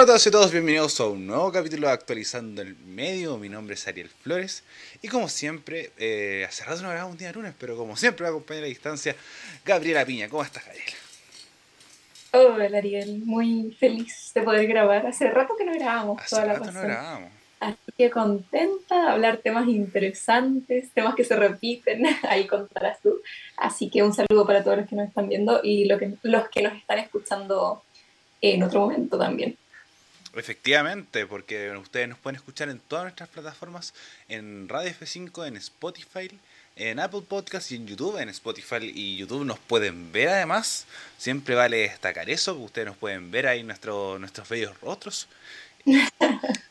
Hola a todos y todos, bienvenidos a un nuevo capítulo de Actualizando el Medio. Mi nombre es Ariel Flores y como siempre, eh, hace rato no grabamos un día de lunes, pero como siempre me acompaña a la distancia Gabriela Piña. ¿Cómo estás, Gabriela? Hola Ariel, muy feliz de poder grabar. Hace rato que no grabamos hace toda rato la no pasada. grabamos. Así que contenta de hablar temas interesantes, temas que se repiten, ahí contarás tú. Así que un saludo para todos los que nos están viendo y lo que, los que nos están escuchando en otro momento también. Efectivamente, porque ustedes nos pueden escuchar en todas nuestras plataformas, en Radio F5, en Spotify, en Apple Podcast y en YouTube. En Spotify y YouTube nos pueden ver además. Siempre vale destacar eso, ustedes nos pueden ver ahí nuestro, nuestros bellos rostros.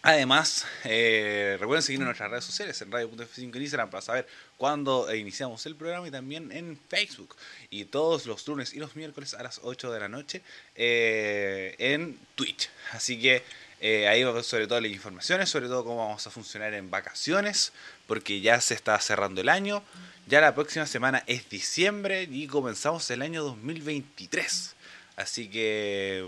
Además, eh, recuerden seguirnos en nuestras redes sociales, en Radio.f5 en Instagram, para saber cuándo iniciamos el programa y también en Facebook. Y todos los lunes y los miércoles a las 8 de la noche eh, en Twitch. Así que eh, ahí va sobre todo las informaciones, sobre todo cómo vamos a funcionar en vacaciones, porque ya se está cerrando el año. Ya la próxima semana es diciembre y comenzamos el año 2023. Así que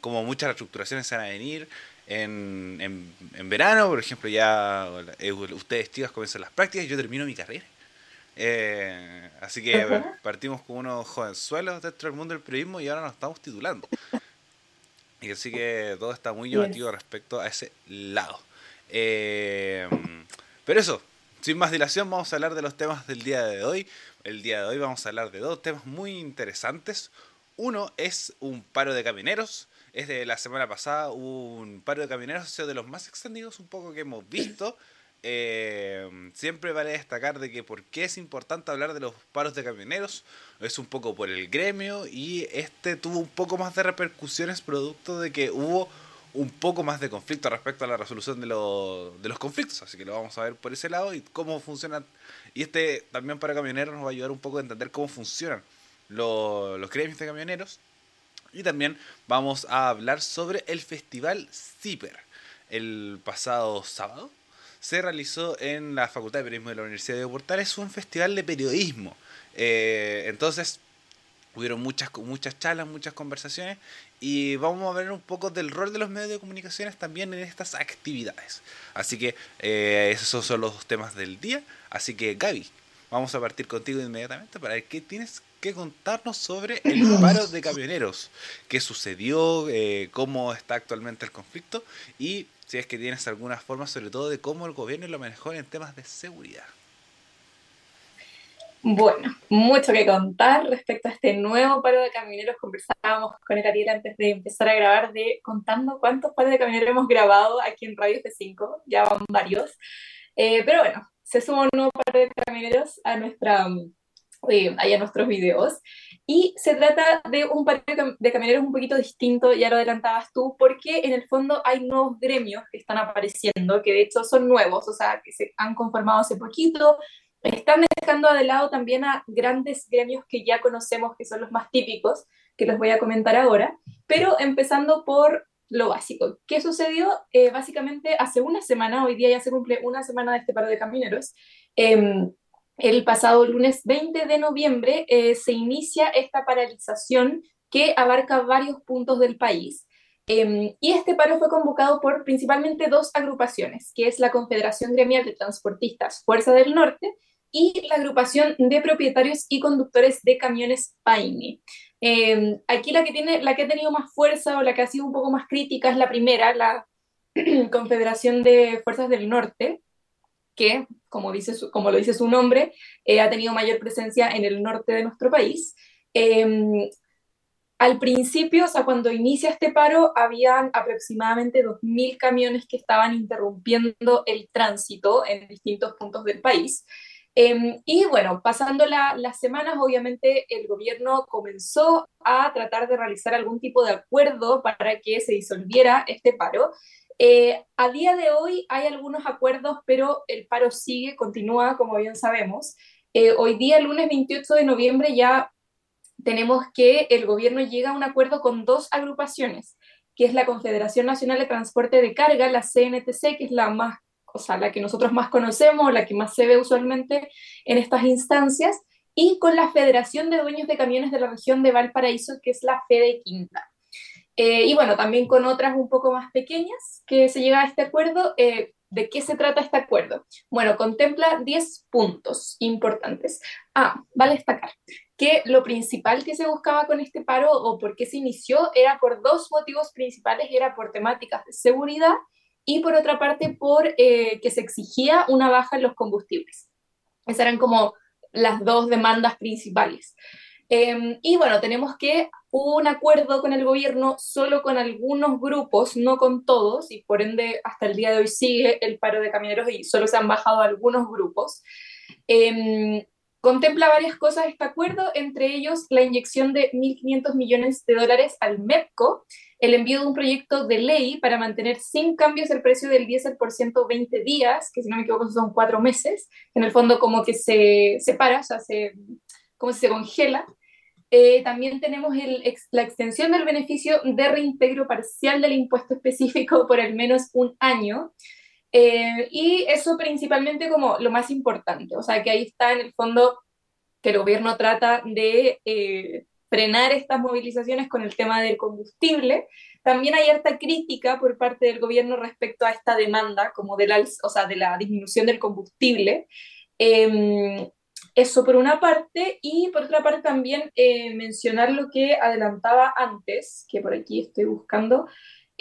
como muchas reestructuraciones se van a venir, en, en, en, verano, por ejemplo, ya eh, ustedes chicas comienzan las prácticas, yo termino mi carrera. Eh, así que partimos como unos jovenzuelos dentro del mundo del periodismo y ahora nos estamos titulando. Y así que todo está muy llamativo respecto a ese lado. Eh, pero eso, sin más dilación, vamos a hablar de los temas del día de hoy. El día de hoy vamos a hablar de dos temas muy interesantes. Uno es un paro de camioneros es de la semana pasada un paro de camioneros, ha sido de los más extendidos un poco que hemos visto. Eh, siempre vale destacar de que por qué es importante hablar de los paros de camioneros, es un poco por el gremio y este tuvo un poco más de repercusiones producto de que hubo un poco más de conflicto respecto a la resolución de, lo, de los conflictos, así que lo vamos a ver por ese lado y cómo funciona. Y este también para camioneros nos va a ayudar un poco a entender cómo funcionan los, los gremios de camioneros y también vamos a hablar sobre el festival CIPER. El pasado sábado se realizó en la Facultad de Periodismo de la Universidad de Portales un festival de periodismo. Eh, entonces, hubieron muchas, muchas charlas, muchas conversaciones y vamos a ver un poco del rol de los medios de comunicaciones también en estas actividades. Así que eh, esos son los temas del día. Así que Gaby, vamos a partir contigo inmediatamente para ver qué tienes que contarnos sobre el paro de camioneros, qué sucedió, eh, cómo está actualmente el conflicto y si es que tienes alguna forma sobre todo de cómo el gobierno lo manejó en temas de seguridad. Bueno, mucho que contar respecto a este nuevo paro de camioneros. Conversábamos con el Ariel antes de empezar a grabar de contando cuántos paros de camioneros hemos grabado aquí en Radio F5, ya van varios. Eh, pero bueno, se suma un nuevo paro de camioneros a nuestra eh, ahí a nuestros videos. Y se trata de un paro de camioneros un poquito distinto, ya lo adelantabas tú, porque en el fondo hay nuevos gremios que están apareciendo, que de hecho son nuevos, o sea, que se han conformado hace poquito. Están dejando de lado también a grandes gremios que ya conocemos, que son los más típicos, que los voy a comentar ahora, pero empezando por lo básico. ¿Qué sucedió? Eh, básicamente hace una semana, hoy día ya se cumple una semana de este paro de camioneros, eh, el pasado lunes 20 de noviembre eh, se inicia esta paralización que abarca varios puntos del país. Eh, y este paro fue convocado por principalmente dos agrupaciones, que es la Confederación Gremial de Transportistas Fuerza del Norte y la agrupación de propietarios y conductores de camiones PAIME. Eh, aquí la que, tiene, la que ha tenido más fuerza o la que ha sido un poco más crítica es la primera, la Confederación de Fuerzas del Norte, que, como, dice su, como lo dice su nombre, eh, ha tenido mayor presencia en el norte de nuestro país. Eh, al principio, o sea, cuando inicia este paro, habían aproximadamente 2.000 camiones que estaban interrumpiendo el tránsito en distintos puntos del país. Eh, y bueno, pasando la, las semanas, obviamente el gobierno comenzó a tratar de realizar algún tipo de acuerdo para que se disolviera este paro. Eh, a día de hoy hay algunos acuerdos, pero el paro sigue, continúa, como bien sabemos. Eh, hoy día, el lunes 28 de noviembre, ya tenemos que el gobierno llega a un acuerdo con dos agrupaciones, que es la Confederación Nacional de Transporte de Carga, la CNTC, que es la más, o sea, la que nosotros más conocemos, la que más se ve usualmente en estas instancias, y con la Federación de Dueños de Camiones de la región de Valparaíso, que es la FEDE Quinta. Eh, y bueno, también con otras un poco más pequeñas que se llega a este acuerdo. Eh, ¿De qué se trata este acuerdo? Bueno, contempla 10 puntos importantes. Ah, vale destacar que lo principal que se buscaba con este paro o por qué se inició era por dos motivos principales, era por temáticas de seguridad y por otra parte por eh, que se exigía una baja en los combustibles. Esas eran como las dos demandas principales. Em, y bueno, tenemos que hubo un acuerdo con el gobierno solo con algunos grupos, no con todos, y por ende hasta el día de hoy sigue el paro de camioneros y solo se han bajado algunos grupos. Eh, contempla varias cosas este acuerdo, entre ellos la inyección de 1.500 millones de dólares al MEPCO, el envío de un proyecto de ley para mantener sin cambios el precio del diésel por 120 días, que si no me equivoco son cuatro meses, en el fondo como que se separa, o sea, se, como si se congela, eh, también tenemos la extensión del beneficio de reintegro parcial del impuesto específico por al menos un año. Eh, y eso principalmente como lo más importante, o sea que ahí está en el fondo que el gobierno trata de eh, frenar estas movilizaciones con el tema del combustible. También hay harta crítica por parte del gobierno respecto a esta demanda, como de la, o sea, de la disminución del combustible. Em, eso por una parte, y por otra parte también eh, mencionar lo que adelantaba antes, que por aquí estoy buscando,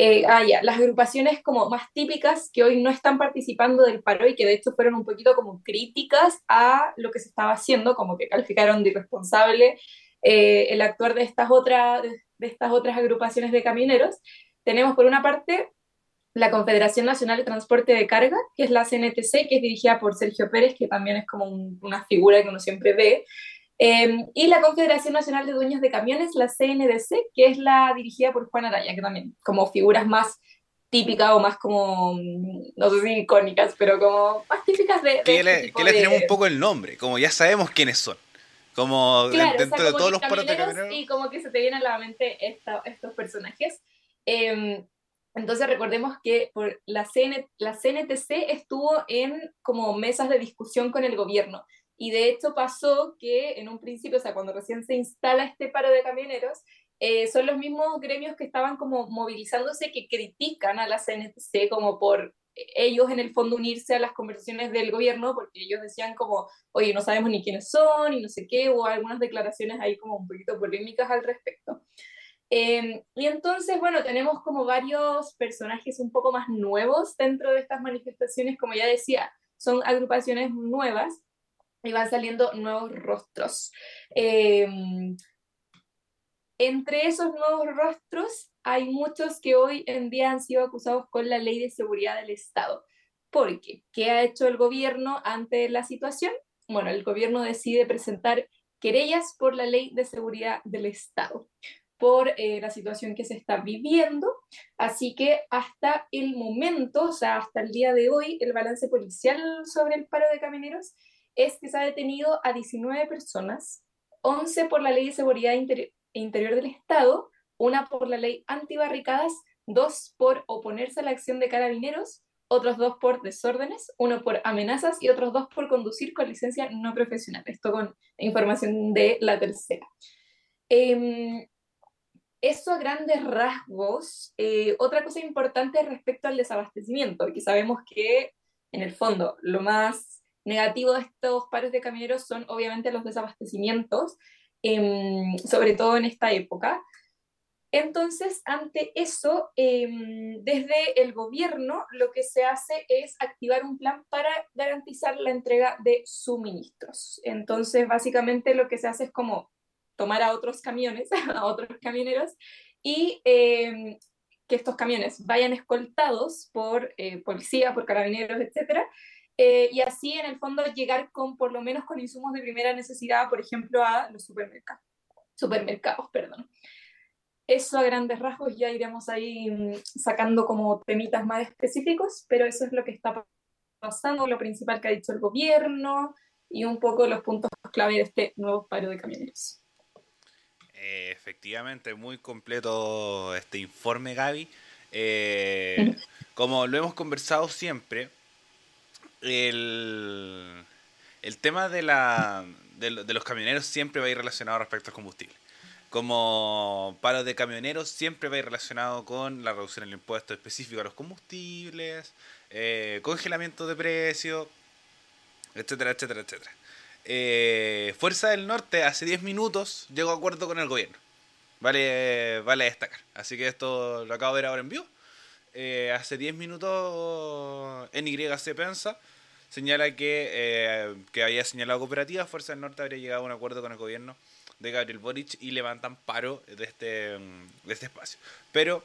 eh, ah, ya, las agrupaciones como más típicas que hoy no están participando del paro y que de hecho fueron un poquito como críticas a lo que se estaba haciendo, como que calificaron de irresponsable eh, el actuar de estas, otras de estas otras agrupaciones de camioneros. Tenemos por una parte la Confederación Nacional de Transporte de Carga, que es la CNTC, que es dirigida por Sergio Pérez, que también es como una figura que uno siempre ve, em, y la Confederación Nacional de Dueños de Camiones, la CNDC, que es la dirigida por Juan Araya, que también como figuras más típicas o más como, no sé si icónicas, pero como más típicas de... que le, este que le tenemos un poco el nombre, como ya sabemos quiénes son. Como dentro de todos los paros de camioneros. Y como que se te vienen a la mente estos personajes. Eh, entonces recordemos que por la, la CNTC estuvo en como mesas de discusión con el gobierno y de hecho pasó que en un principio, o sea, cuando recién se instala este paro de camioneros, eh, son los mismos gremios que estaban como movilizándose que critican a la CNTC como por ellos en el fondo unirse a las conversaciones del gobierno, porque ellos decían como, oye, no sabemos ni quiénes son y no sé qué, o algunas declaraciones ahí como un poquito polémicas al respecto. Em, y entonces, bueno, tenemos como varios personajes un poco más nuevos dentro de estas manifestaciones, como ya decía, son agrupaciones nuevas y van saliendo nuevos rostros. Em, entre esos nuevos rostros hay muchos que hoy en día han sido acusados con la ley de seguridad del Estado. ¿Por qué? ¿Qué ha hecho el gobierno ante la situación? Bueno, el gobierno decide presentar querellas por la ley de seguridad del Estado por eh, la situación que se está viviendo. Así que hasta el momento, o sea, hasta el día de hoy, el balance policial sobre el paro de camioneros es que se ha detenido a 19 personas, 11 por la ley de seguridad interior del Estado, una por la ley antibarricadas, dos por oponerse a la acción de carabineros, otros dos por desórdenes, uno por amenazas y otros dos por conducir con licencia no profesional. Esto con información de la tercera. Eh, eso a grandes rasgos. Eh, otra cosa importante respecto al desabastecimiento, que sabemos que en el fondo lo más negativo de estos pares de camioneros son obviamente los desabastecimientos, em, sobre todo en esta época. Entonces, ante eso, em, desde el gobierno lo que se hace es activar un plan para garantizar la entrega de suministros. Entonces, básicamente lo que se hace es como tomar a otros camiones, a otros camioneros, y em, que estos camiones vayan escoltados por eh, policía, por carabineros, etc. Eh, y así, en el fondo, llegar con, por lo menos, con insumos de primera necesidad, por ejemplo, a los supermercados. Supermercados, perdón. Eso a grandes rasgos ya iremos ahí mm, sacando como temitas más específicos, pero eso es lo que está pasando, lo principal que ha dicho el gobierno y un poco los puntos clave de este nuevo paro de camioneros. Eh, efectivamente, muy completo este informe, Gaby. Eh, como lo hemos conversado siempre, el, el tema de, la, de, los camioneros siempre va a ir relacionado respecto al combustible. como paro de camioneros siempre va a ir relacionado con la reducción del impuesto específico a los combustibles, eh, congelamiento de precios, etcétera, etcétera, etcétera. Eh, Fuerza del Norte hace 10 minutos llegó a acuerdo con el gobierno. Vale, vale destacar. Así que esto lo acabo de ver ahora en vivo. Eh, hace 10 minutos en YC Pensa señala que, que había señalado cooperativa, Fuerza del Norte habría llegado a un acuerdo con el gobierno de Gabriel Boric y levantan paro de este, de este espacio. Pero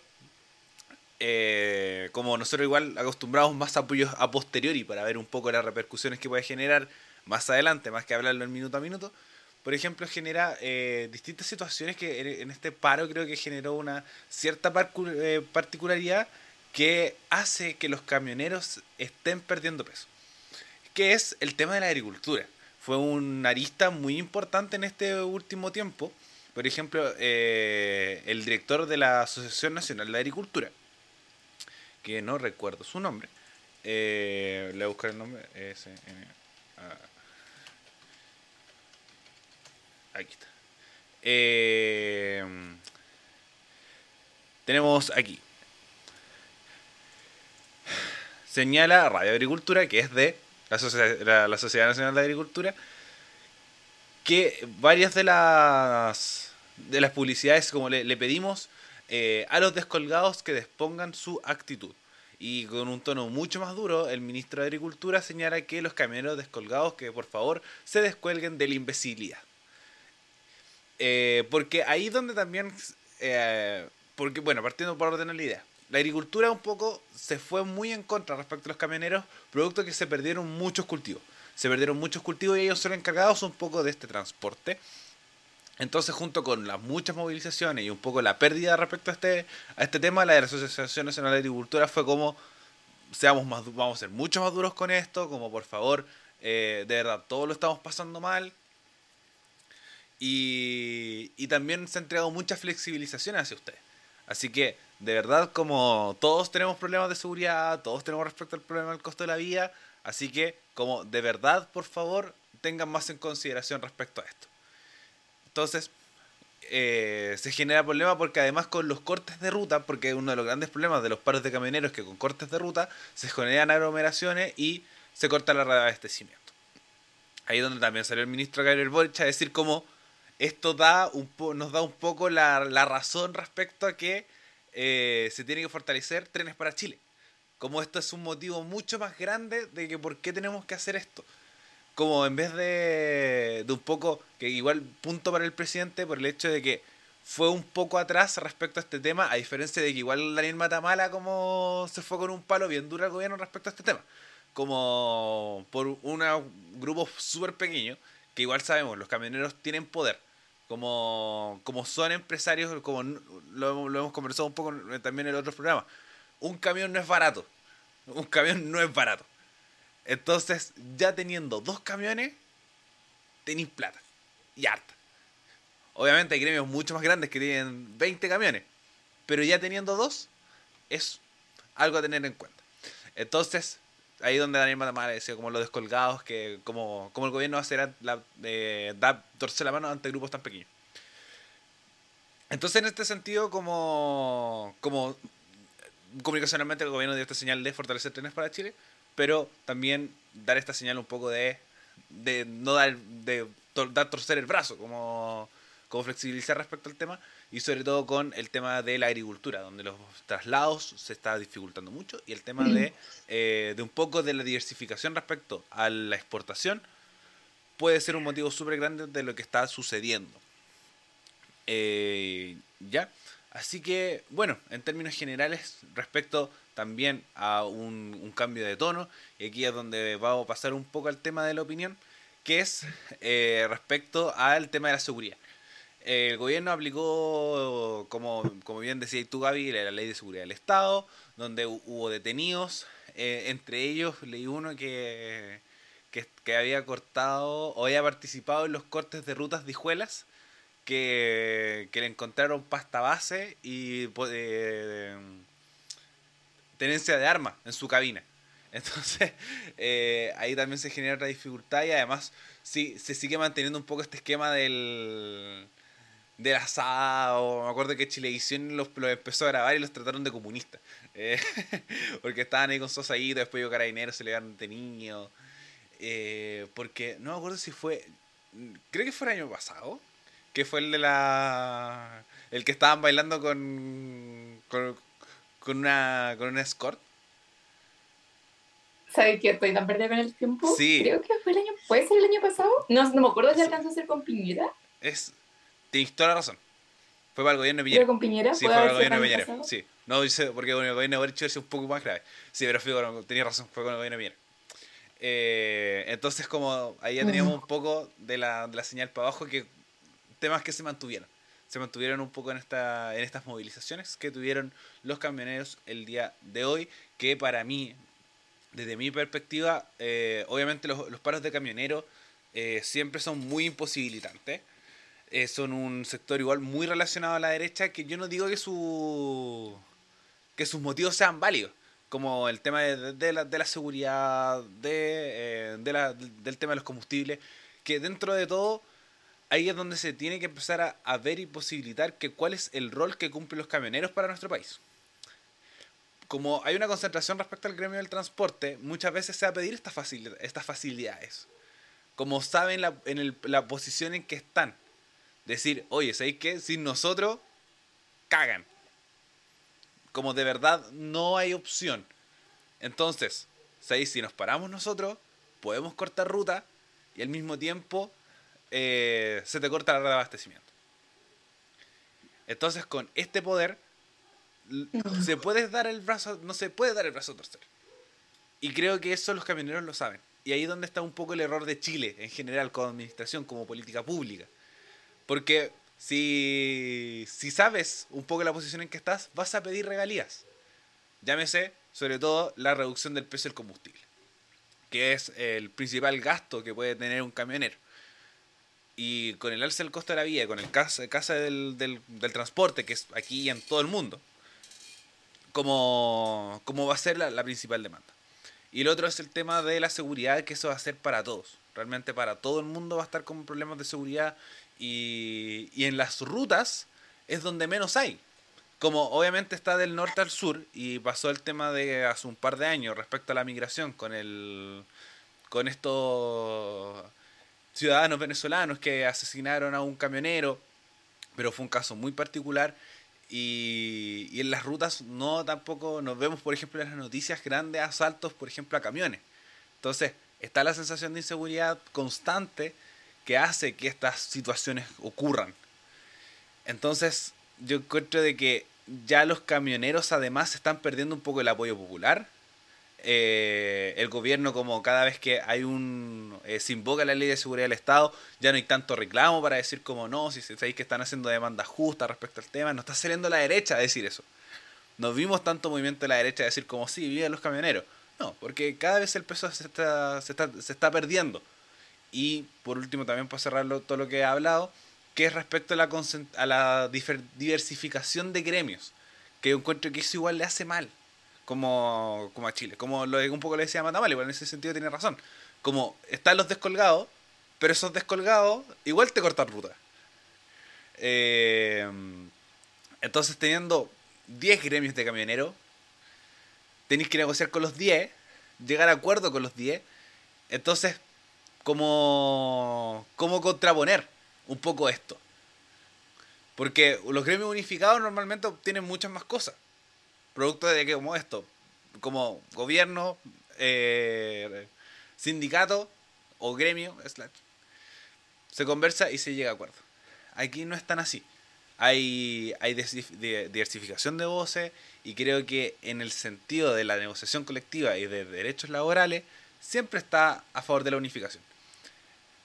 eh, como nosotros igual acostumbramos más apoyos a posteriori para ver un poco las repercusiones que puede generar más adelante, más que hablarlo en minuto a minuto, por ejemplo, genera eh, distintas situaciones que en este paro creo que generó una cierta eh, particularidad que hace que los camioneros estén perdiendo peso, que es el tema de la agricultura fue un arista muy importante en este último tiempo. Por ejemplo, eh, el director de la Asociación Nacional de Agricultura, que no recuerdo su nombre, eh, le voy a buscar el nombre, aquí está. Eh, tenemos aquí. Señala Radio Agricultura, que es de la, Sociedad, Nacional de Agricultura, que varias de las, de las publicidades, como le, pedimos eh, a los descolgados que dispongan su actitud. Y con un tono mucho más duro, el ministro de Agricultura señala que los camioneros descolgados que por favor se descuelguen de la imbecilidad. Eh, porque ahí donde también... Eh, porque, bueno, partiendo por orden la idea la agricultura un poco se fue muy en contra respecto a los camioneros, producto que se perdieron muchos cultivos. Se perdieron muchos cultivos y ellos son encargados un poco de este transporte. Entonces, junto con las muchas movilizaciones y un poco la pérdida respecto a este, a este tema, la de la Asociación Nacional de Agricultura fue como, seamos más, vamos a ser mucho más duros con esto, como por favor, eh, de verdad, todos lo estamos pasando mal. Y, también se ha entregado mucha flexibilización hacia ustedes. Así que de verdad, como todos tenemos problemas de seguridad, todos tenemos respecto al problema del costo de la vida, así que como de verdad, por favor, tengan más en consideración respecto a esto. Entonces, eh, se genera problema porque además con los cortes de ruta, porque uno de los grandes problemas de los paros de camioneros es que con cortes de ruta se generan aglomeraciones y se corta la red de abastecimiento. Ahí es donde también salió el ministro Gabriel Boric a decir como esto da un nos da un poco la, la razón respecto a que eh, se tiene que fortalecer trenes para Chile. Como esto es un motivo mucho más grande de que por qué tenemos que hacer esto. Como en vez de, de un poco, que igual punto para el presidente por el hecho de que fue un poco atrás respecto a este tema, a diferencia de que igual Daniel Matamala como se fue con un palo bien duro al gobierno respecto a este tema. Como por un grupo súper pequeño, que igual sabemos, los camioneros tienen poder como, como son empresarios, como lo, hemos conversado un poco también en otros programas, un camión no es barato. Un camión no es barato. Entonces, ya teniendo dos camiones, tenéis plata. Y harta. Obviamente hay gremios mucho más grandes que tienen 20 camiones. Pero ya teniendo dos, es algo a tener en cuenta. Entonces, ahí donde Daniel Matamala decía como los descolgados, que como, como el gobierno va a hacer la, eh, da, torcer la mano ante grupos tan pequeños. Entonces, en este sentido, como, como comunicacionalmente el gobierno dio esta señal de fortalecer trenes para Chile, pero también dar esta señal un poco de, de no dar, de dar torcer el brazo, como, como flexibilizar respecto al tema, y sobre todo con el tema de la agricultura, donde los traslados se está dificultando mucho y el tema de, eh, de un poco de la diversificación respecto a la exportación puede ser un motivo súper grande de lo que está sucediendo. Eh, ya, así que bueno, en términos generales, respecto también a un, un, cambio de tono, y aquí es donde vamos a pasar un poco al tema de la opinión, que es eh, respecto al tema de la seguridad el gobierno aplicó, como, como bien decía tú, Gaby, la ley de seguridad del Estado, donde hubo detenidos. Eh, entre ellos leí uno que, que, había cortado o había participado en los cortes de rutas de hijuelas, que, que le encontraron pasta base y eh, tenencia de armas en su cabina. Entonces, eh, ahí también se genera otra dificultad y además sí, se sigue manteniendo un poco este esquema del del asado. Me acuerdo que Chilevisión los, los empezó a grabar y los trataron de comunistas. Eh, porque estaban ahí con Sosaíto, después yo Carabineros se le dieron de niño. Eh, porque no me acuerdo si fue. Creo que fue el año pasado. Que fue el de la. El que estaban bailando con. con, con una. con una escort. ¿Sabes que estoy tan perdida con el tiempo? Sí. Creo que fue el año. ¿Puede ser el año pasado? No, no me acuerdo si Sí. alcanzó a ser con Piñera. Es. Tienes toda la razón. Fue para el gobierno de ¿Pero Piñera. con Piñera? Sí, ¿Puede fue con el gobierno de Piñera. pasado? Sí. No dice porque con el gobierno de Boric es un poco más grave. Sí, pero fue tenía razón, fue con el gobierno de Piñera. Eh, entonces, como ahí ya teníamos un poco de la, de la señal para abajo, que temas que se mantuvieron. Se mantuvieron un poco en, esta, en estas movilizaciones que tuvieron los camioneros el día de hoy, que para mí, desde mi perspectiva, eh, obviamente los, los paros de camioneros eh, siempre son muy imposibilitantes. Eh, son un sector igual muy relacionado a la derecha que yo no digo que su que sus motivos sean válidos como el tema de, de la, de la seguridad de, eh, de la- del tema de los combustibles que dentro de todo ahí es donde se tiene que empezar a, ver y posibilitar que cuál es el rol que cumplen los camioneros para nuestro país. Como hay una concentración respecto al gremio del transporte muchas veces se va a pedir estas facil- estas facilidades. Como saben la, en el- la posición en que están decir, oye, ¿sabéis qué? Sin nosotros, cagan. Como de verdad no hay opción. Entonces, ¿sabéis? Si nos paramos nosotros, podemos cortar ruta y al mismo tiempo eh, se te corta la red de abastecimiento. Entonces, con este poder, se puede dar el brazo, no se puede dar el brazo a torcer. Y creo que eso los camioneros lo saben. Y ahí es donde está un poco el error de Chile en general, como administración, como política pública. Porque si, si sabes un poco la posición en que estás, vas a pedir regalías. Llámese, sobre todo, la reducción del precio del combustible, que es el principal gasto que puede tener un camionero. Y con el alza del costo de la vida, con el casa del, del, del transporte, que es aquí y en todo el mundo, como, como va a ser la, la principal demanda. Y el otro es el tema de la seguridad, que eso va a ser para todos. Realmente para todo el mundo va a estar con problemas de seguridad y, y en las rutas es donde menos hay. Como obviamente está del norte al sur y pasó el tema de hace un par de años respecto a la migración con el con estos ciudadanos venezolanos que asesinaron a un camionero, pero fue un caso muy particular y, y en las rutas no tampoco nos vemos, por ejemplo, en las noticias grandes asaltos, por ejemplo, a camiones. Entonces, está la sensación de inseguridad constante que hace que estas situaciones ocurran. Entonces, yo encuentro de que ya los camioneros además están perdiendo un poco el apoyo popular. Eh, el gobierno, como cada vez que hay un. eh, se invoca la ley de seguridad del Estado, ya no hay tanto reclamo para decir como no, si sabéis que están haciendo demandas justas respecto al tema, no está saliendo la derecha a decir eso. No vimos tanto movimiento de la derecha a decir como sí, viven los camioneros. No, porque cada vez el peso se está, se está, se está perdiendo. Y por último, también para cerrar todo lo que he hablado, que es respecto a la, a la diversificación de gremios, que yo encuentro que eso igual le hace mal, como, como a Chile, como lo, un poco le decía Matamale, pero en ese sentido tiene razón. Como están los descolgados, pero esos descolgados igual te cortan ruta. Eh, entonces, teniendo 10 gremios de camioneros, tenéis que negociar con los 10, llegar a acuerdo con los 10. Entonces, ¿cómo, cómo contraponer un poco esto? Porque los gremios unificados normalmente obtienen muchas más cosas. Producto de que como esto, como gobierno, eh, sindicato o gremio, se conversa y se llega a acuerdo. Aquí no es tan así. Hay, hay diversificación de voces y creo que en el sentido de la negociación colectiva y de derechos laborales siempre está a favor de la unificación.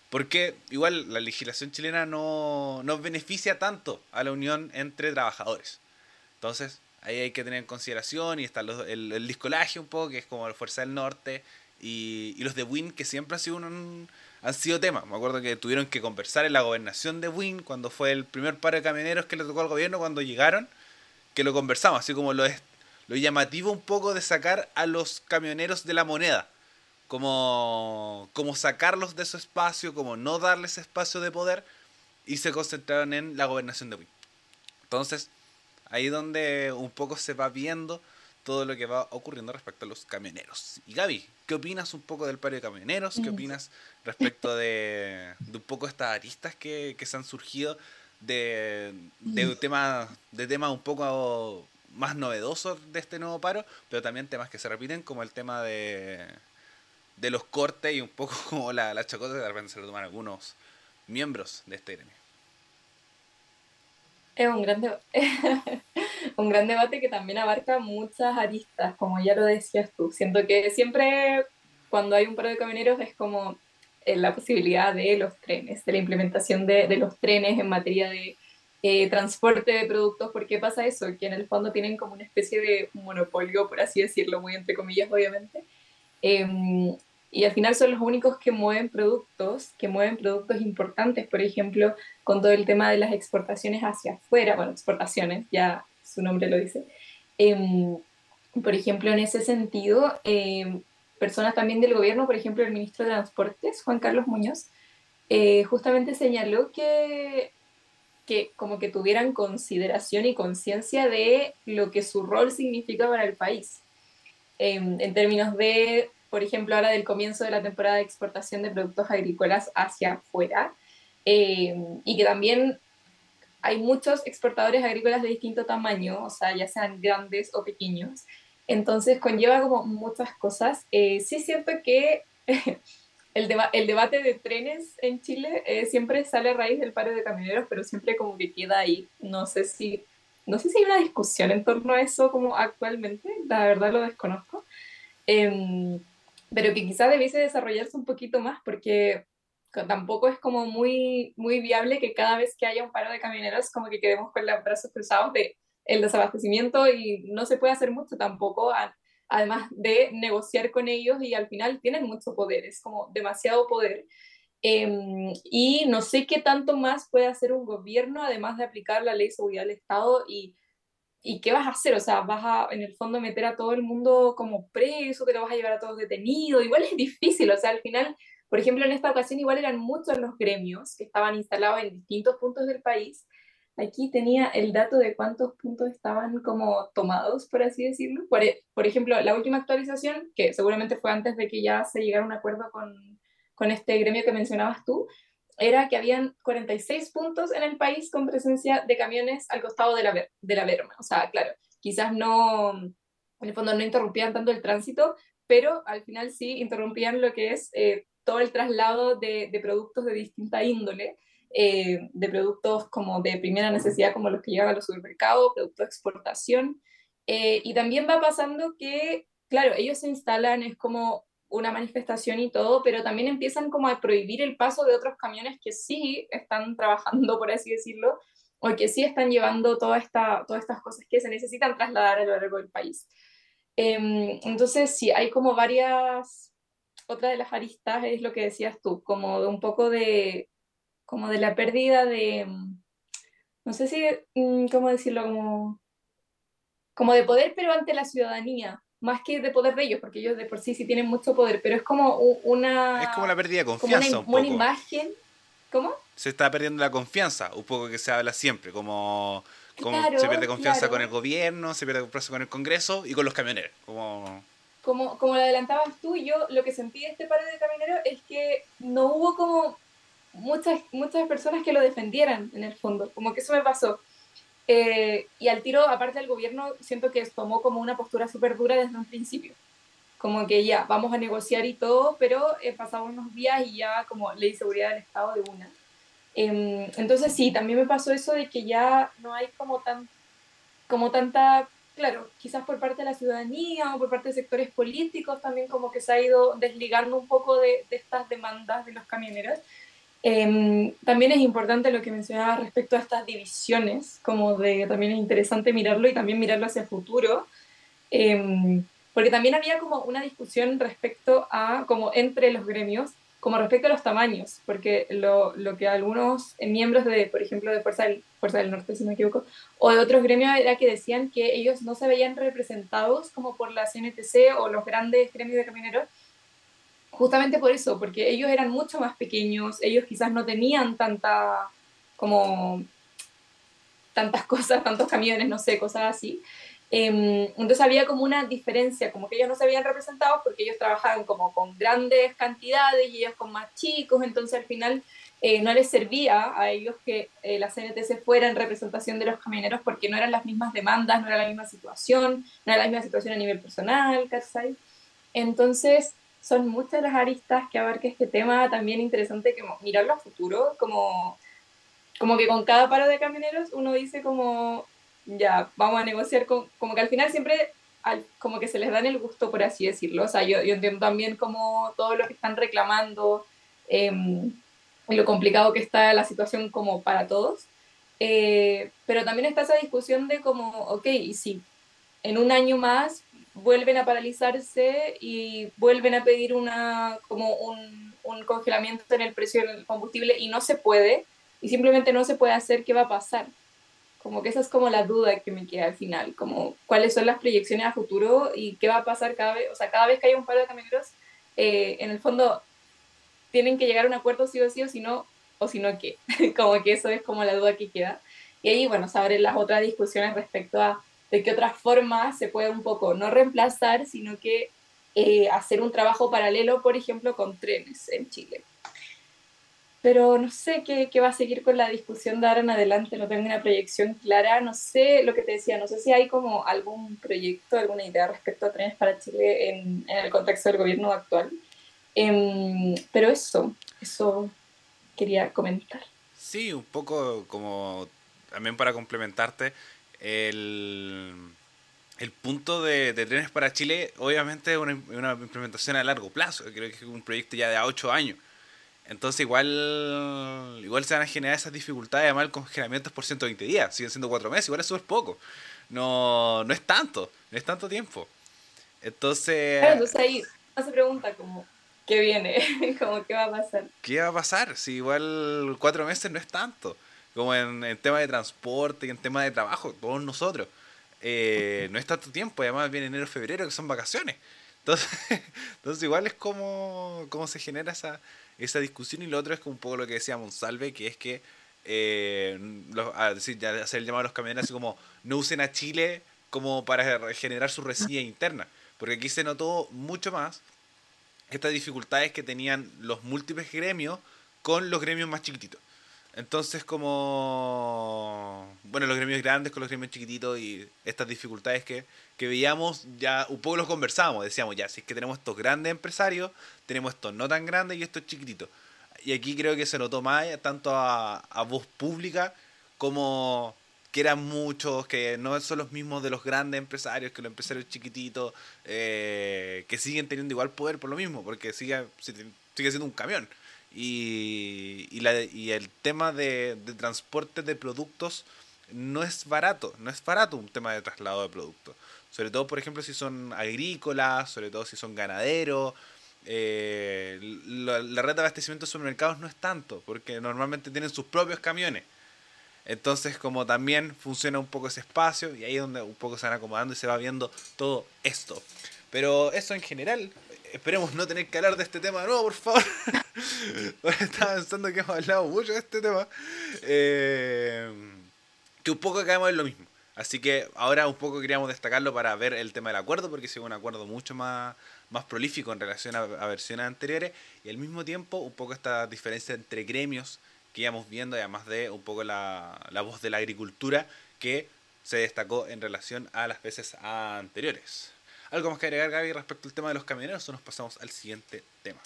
Porque igual la legislación chilena no, no beneficia tanto a la unión entre trabajadores. Entonces, ahí hay que tener en consideración y está los- el, el discolaje un poco, que es como la Fuerza del Norte, y, los de Win, que siempre han sido, un, han sido temas. Me acuerdo que tuvieron que conversar en la gobernación de Win, cuando fue el primer par de camioneros que le tocó al gobierno cuando llegaron, que lo conversamos, así como lo, es, lo llamativo un poco de sacar a los camioneros de la moneda como, como sacarlos de su espacio, como no darles espacio de poder, y se concentraron en la gobernación de Wii. Entonces, ahí donde un poco se va viendo todo lo que va ocurriendo respecto a los camioneros. Y Gaby, ¿qué opinas un poco del paro de camioneros? ¿Qué mm. opinas respecto de, un poco estas aristas que, se han surgido de, de, mm. tema, de temas un poco más novedosos de este nuevo paro, pero también temas que se repiten, como el tema de, de los cortes y un poco como la, la chacota de repente se lo toman algunos miembros de este gremio. Es un gran, un gran debate que también abarca muchas aristas, como ya lo decías tú. Siento que siempre cuando hay un paro de camioneros es como eh, la posibilidad de los trenes, de la implementación de, de los trenes en materia de eh, transporte de productos. ¿Por qué pasa eso? Que en el fondo tienen como una especie de monopolio, por así decirlo, muy entre comillas, obviamente. Em, y al final son los únicos que mueven productos, que mueven productos importantes, por ejemplo, con todo el tema de las exportaciones hacia afuera, bueno, exportaciones, ya su nombre lo dice. Em, por ejemplo, en ese sentido, em, personas también del gobierno, por ejemplo, el ministro de Transportes, Juan Carlos Muñoz, eh, justamente señaló que, que como que tuvieran consideración y conciencia de lo que su rol significa para el país, em, en términos de por ejemplo, ahora del comienzo de la temporada de exportación de productos agrícolas hacia afuera, eh, y que también hay muchos exportadores agrícolas de distinto tamaño, o sea, ya sean grandes o pequeños, entonces conlleva como muchas cosas. Eh, sí siento que el, el, debate de trenes en Chile eh, siempre sale a raíz del paro de camioneros, pero siempre como que queda ahí. No sé si, no sé si hay una discusión en torno a eso como actualmente, la verdad lo desconozco. Em, pero que quizás debiese desarrollarse un poquito más porque tampoco es como muy, muy viable que cada vez que haya un paro de camioneros como que quedemos con los brazos cruzados de el desabastecimiento y no se puede hacer mucho tampoco, además de negociar con ellos y al final tienen mucho poder, es como demasiado poder. Em, y no sé qué tanto más puede hacer un gobierno además de aplicar la ley de seguridad del Estado y ¿Y qué vas a hacer? O sea, vas a en el fondo meter a todo el mundo como preso, te vas a llevar a todos detenidos. Igual es difícil, o sea, al final, por ejemplo, en esta ocasión igual eran muchos los gremios que estaban instalados en distintos puntos del país. Aquí tenía el dato de cuántos puntos estaban como tomados, por así decirlo. Por, e, por ejemplo, la última actualización, que seguramente fue antes de que ya se llegara a un acuerdo con, con este gremio que mencionabas tú, era que habían 46 puntos en el país con presencia de camiones al costado de la, de la Verma. O sea, claro, quizás no, en el fondo no interrumpían tanto el tránsito, pero al final sí interrumpían lo que es eh, todo el traslado de, productos de distinta índole, eh, de productos como de primera necesidad, como los que llegan a los supermercados, productos de exportación. Eh, y también va pasando que, claro, ellos se instalan, es como una manifestación y todo, pero también empiezan como a prohibir el paso de otros camiones que sí están trabajando, por así decirlo, o que sí están llevando toda esta, todas estas cosas que se necesitan trasladar a lo largo del país. Em, entonces, sí, hay como varias, otra de las aristas es lo que decías tú, como de un poco de, como de la pérdida de, no sé si, mm, ¿cómo decirlo? Como, como de poder, pero ante la ciudadanía, más que de poder de ellos, porque ellos de por sí sí tienen mucho poder, pero es como una... Es como la pérdida de confianza. Como una, imagen. ¿Cómo? Se está perdiendo la confianza, un poco que se habla siempre, como, se pierde confianza con el gobierno, se pierde confianza con el Congreso y con los camioneros. Como... Como, como lo adelantabas tú, yo lo que sentí de este paro de camioneros es que no hubo como muchas, muchas personas que lo defendieran en el fondo, como que eso me pasó. Eh, y al tiro, aparte del gobierno, siento que tomó como una postura súper dura desde un principio. Como que ya, vamos a negociar y todo, pero eh, pasaban unos días y ya como ley de seguridad del Estado de una. Em, entonces sí, también me pasó eso de que ya no hay como, tan, como tanta, claro, quizás por parte de la ciudadanía o por parte de sectores políticos también como que se ha ido desligando un poco de, de estas demandas de los camioneros Em, también es importante lo que mencionaba respecto a estas divisiones, como de también es interesante mirarlo y también mirarlo hacia el futuro, em, porque también había como una discusión respecto a, como entre los gremios, como respecto a los tamaños, porque lo, lo que algunos miembros de, por ejemplo, de Fuerza del, Fuerza del Norte, si no me equivoco, o de otros gremios era que decían que ellos no se veían representados como por la CNTC o los grandes gremios de camioneros, justamente por eso, porque ellos eran mucho más pequeños, ellos quizás no tenían tanta, como tantas cosas, tantos camiones, no sé, cosas así. Em, entonces había como una diferencia, como que ellos no se habían representado porque ellos trabajaban como con grandes cantidades y ellos con más chicos, entonces al final eh, no les servía a ellos que eh, la CNTC fuera en representación de los camioneros porque no eran las mismas demandas, no era la misma situación, no era la misma situación a nivel personal, ¿cachai? Entonces son muchas las aristas que abarca este tema, también interesante que mirarlo a futuro, como, como que con cada paro de camioneros uno dice como ya, vamos a negociar con, como que al final siempre como que se les dan el gusto, por así decirlo. O sea, yo, yo entiendo también como todo lo que están reclamando, eh, lo complicado que está la situación como para todos. Eh, pero también está esa discusión de como, ok, y si en un año más vuelven a paralizarse y vuelven a pedir una, como un, un congelamiento en el precio del combustible y no se puede, y simplemente no se puede hacer, ¿qué va a pasar? Como que esa es como la duda que me queda al final, como cuáles son las proyecciones a futuro y qué va a pasar cada vez, o sea, cada vez que haya un paro de camioneros, eh, en el fondo tienen que llegar a un acuerdo sí o sí, o si no, o si no, ¿qué? como que eso es como la duda que queda. Y ahí, bueno, se abren las otras discusiones respecto a de qué otras formas se puede un poco no reemplazar, sino que eh, hacer un trabajo paralelo, por ejemplo, con trenes en Chile pero no sé qué, qué, va a seguir con la discusión de ahora en adelante, no tengo una proyección clara, no sé lo que te decía, no sé si hay como algún proyecto, alguna idea respecto a trenes para Chile en, en el contexto del gobierno actual, em, pero eso, eso quería comentar. Sí, un poco como también para complementarte, el, el punto de, de, trenes para Chile obviamente es una, una implementación a largo plazo, creo que es un proyecto ya de a ocho años entonces igual igual se van a generar esas dificultades, además el congelamiento es por 120 días, siguen siendo cuatro meses, igual es súper poco. No, no es tanto, no es tanto tiempo. Entonces... Claro, entonces ahí se pregunta como, ¿qué viene? como, ¿qué va a pasar? ¿Qué va a pasar? Si igual cuatro meses no es tanto. Como en, en tema de transporte y en tema de trabajo, todos nosotros. Eh, no es tanto tiempo, además viene enero, febrero, que son vacaciones. Entonces, entonces igual es como, como se genera esa, esa discusión y lo otro es como un poco lo que decía Monsalve, que es que eh, decir, hacer el llamado a los camioneros así como no usen a Chile como para generar su reseña interna, porque aquí se notó mucho más estas dificultades que tenían los múltiples gremios con los gremios más chiquititos. Entonces, como. Bueno, los gremios grandes con los gremios chiquititos y estas dificultades que, que veíamos, ya un poco los conversábamos. Decíamos, ya, si es que tenemos estos grandes empresarios, tenemos estos no tan grandes y estos chiquititos. Y aquí creo que se notó más, tanto a, voz pública como que eran muchos, que no son los mismos de los grandes empresarios, que los empresarios chiquititos, eh, que siguen teniendo igual poder por lo mismo, porque sigue, sigue siendo un camión. Y, y, la, y el tema de, de, transporte de productos no es barato, no es barato un tema de traslado de productos. Sobre todo, por ejemplo, si son agrícolas, sobre todo si son ganaderos. Eh, la, la, red de abastecimiento de supermercados no es tanto, porque normalmente tienen sus propios camiones. Entonces, como también funciona un poco ese espacio, y ahí es donde un poco se van acomodando y se va viendo todo esto. Pero eso en general, esperemos no tener que hablar de este tema de nuevo, por favor. Estaba pensando que hemos hablado mucho de este tema. Eh, que un poco caemos en lo mismo. Así que ahora un poco queríamos destacarlo para ver el tema del acuerdo, porque es un acuerdo mucho más, más prolífico en relación a, versiones anteriores. Y al mismo tiempo, un poco esta diferencia entre gremios que íbamos viendo, además de un poco la, la voz de la agricultura que se destacó en relación a las veces anteriores. ¿Algo más que agregar, Gaby, respecto al tema de los camioneros o nos pasamos al siguiente tema?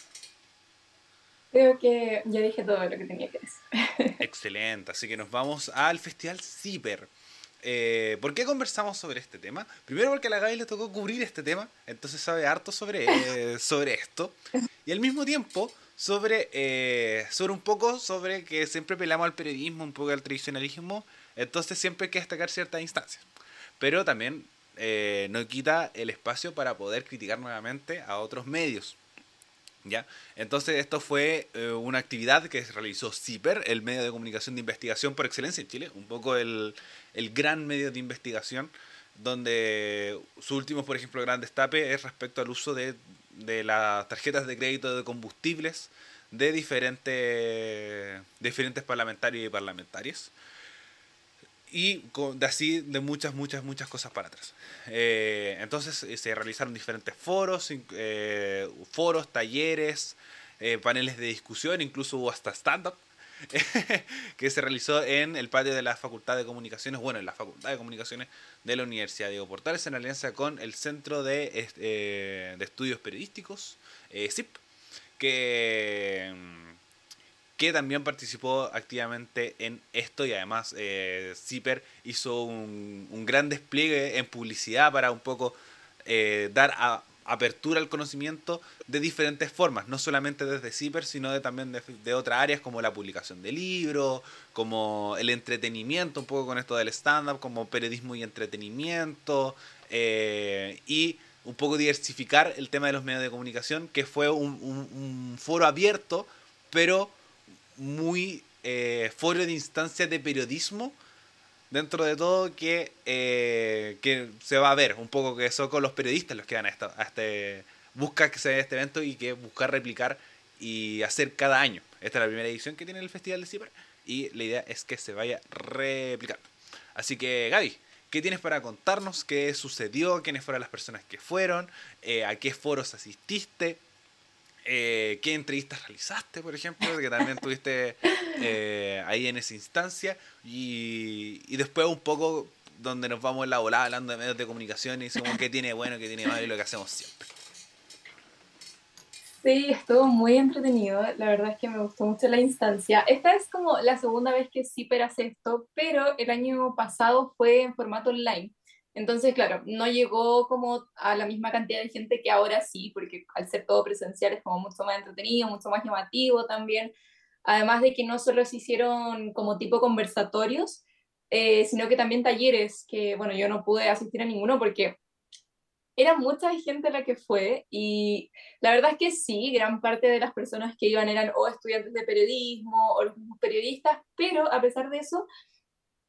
Creo que ya dije todo lo que tenía que decir. Excelente, así que nos vamos al Festival Ciber. Eh, ¿Por qué conversamos sobre este tema? Primero porque a la Gaby le tocó cubrir este tema, entonces sabe harto sobre, eh, sobre esto. Y al mismo tiempo sobre, eh, sobre un poco sobre que siempre pelamos al periodismo, un poco al tradicionalismo, entonces siempre hay que destacar ciertas instancias. Pero también eh, no quita el espacio para poder criticar nuevamente a otros medios. ¿Ya? Entonces esto fue eh, una actividad que realizó CIPER, el medio de comunicación de investigación por excelencia en Chile, un poco el, el gran medio de investigación, donde su último, por ejemplo, gran destape es respecto al uso de, de las tarjetas de crédito de combustibles de diferentes, diferentes parlamentarios y parlamentarias. Y de así de muchas, muchas, muchas cosas para atrás. Eh, entonces eh, se realizaron diferentes foros, eh, foros, talleres, paneles de discusión, incluso hubo hasta stand-up que se realizó en el patio de la Facultad de Comunicaciones, bueno, en la Facultad de Comunicaciones de la Universidad Diego Portales, en alianza con el Centro de, de Estudios Periodísticos, CIP, que, que también participó activamente en esto y además eh, Zipper hizo un, gran despliegue en publicidad para un poco dar a apertura al conocimiento de diferentes formas, no solamente desde CIPER, sino de, también de, otras áreas como la publicación de libros, como el entretenimiento, un poco con esto del stand-up, como periodismo y entretenimiento, eh, y un poco diversificar el tema de los medios de comunicación, que fue un, foro abierto, pero muy eh, foro de instancias de periodismo dentro de todo que, eh, que se va a ver un poco que son con los periodistas los que van a, a este busca que se vea este evento y que buscar replicar y hacer cada año. Esta es la primera edición que tiene el Festival de Ciper y la idea es que se vaya replicando. Así que Gaby, ¿qué tienes para contarnos? ¿Qué sucedió? ¿Quiénes fueron las personas que fueron? Eh, ¿A qué foros asististe? Eh, qué entrevistas realizaste, por ejemplo, que también tuviste eh, ahí en esa instancia, y, y, después un poco donde nos vamos en la volada hablando de medios de comunicación y decimos qué tiene bueno, qué tiene malo y lo que hacemos siempre. Sí, estuvo muy entretenido, la verdad es que me gustó mucho la instancia. Esta es como la segunda vez que Zipper hace esto, pero el año pasado fue en formato online. Entonces, claro, no llegó como a la misma cantidad de gente que ahora sí, porque al ser todo presencial es como mucho más entretenido, mucho más llamativo también. Además de que no solo se hicieron como tipo conversatorios, eh, sino que también talleres, que bueno, yo no pude asistir a ninguno porque era mucha gente la que fue y la verdad es que sí, gran parte de las personas que iban eran o estudiantes de periodismo o los mismos periodistas, pero a pesar de eso,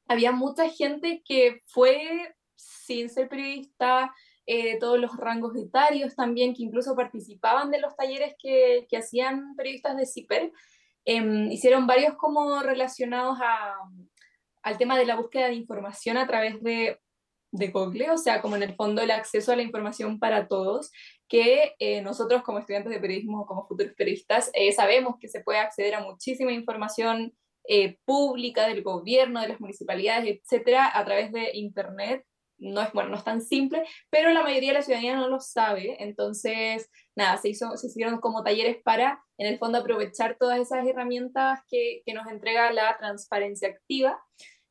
había mucha gente que fue sin ser periodista, eh, todos los rangos etarios también, que incluso participaban de los talleres que, que hacían periodistas de CIPER. Em, hicieron varios como relacionados a, al tema de la búsqueda de información a través de, de Google, o sea, como en el fondo el acceso a la información para todos, que eh, nosotros como estudiantes de periodismo o como futuros periodistas eh, sabemos que se puede acceder a muchísima información pública del gobierno, de las municipalidades, etcétera, a través de Internet no es, bueno, no es tan simple, pero la mayoría de la ciudadanía no lo sabe, entonces, nada, se, hizo, se hicieron como talleres para, en el fondo, aprovechar todas esas herramientas que, que nos entrega la transparencia activa,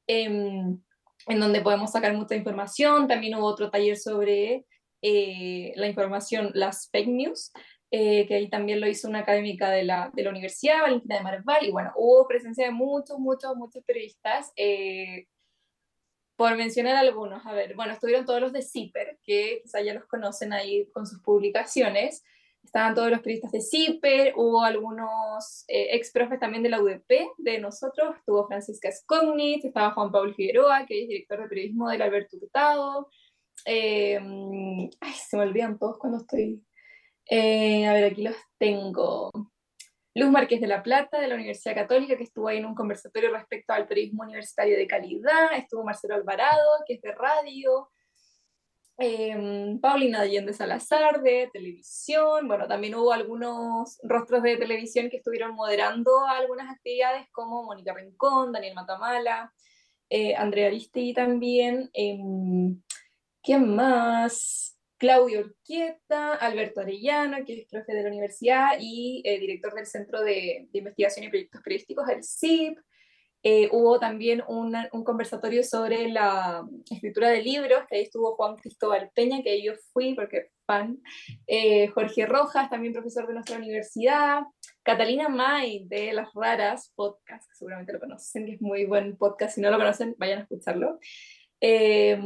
em, en donde podemos sacar mucha información, también hubo otro taller sobre eh, la información, las fake news, eh, que ahí también lo hizo una académica de la, de la Universidad, Valentina de Marval, y bueno, hubo presencia de muchos, muchos, muchos periodistas, eh, por mencionar algunos, a ver, bueno, estuvieron todos los de CIPER, que quizá ya los conocen ahí con sus publicaciones. Estaban todos los periodistas de CIPER, hubo algunos eh, ex profes también de la UDP, de nosotros, estuvo Francisca Scognit, estaba Juan Pablo Figueroa, que es director de periodismo del Alberto Hurtado. Eh, ay, se me olvidan todos cuando estoy. Eh, a ver, aquí los tengo. Luz Márquez de la Plata, de la Universidad Católica, que estuvo ahí en un conversatorio respecto al periodismo universitario de calidad, estuvo Marcelo Alvarado, que es de radio, eh, Paulina Allende Salazar, de televisión, bueno, también hubo algunos rostros de televisión que estuvieron moderando algunas actividades, como Mónica Rincón, Daniel Matamala, eh, Andrea Aristi también, em, ¿quién más? Claudio Urquieta, Alberto Arellano, que es profe de la universidad y eh, director del Centro de, Investigación y Proyectos Periodísticos, el CIP. Eh, hubo también un conversatorio sobre la escritura de libros, que ahí estuvo Juan Cristóbal Peña, que yo fui porque fan, eh, Jorge Rojas, también profesor de nuestra universidad, Catalina May de Las Raras Podcast, que seguramente lo conocen, que es muy buen podcast, si no lo conocen, vayan a escucharlo. Eh,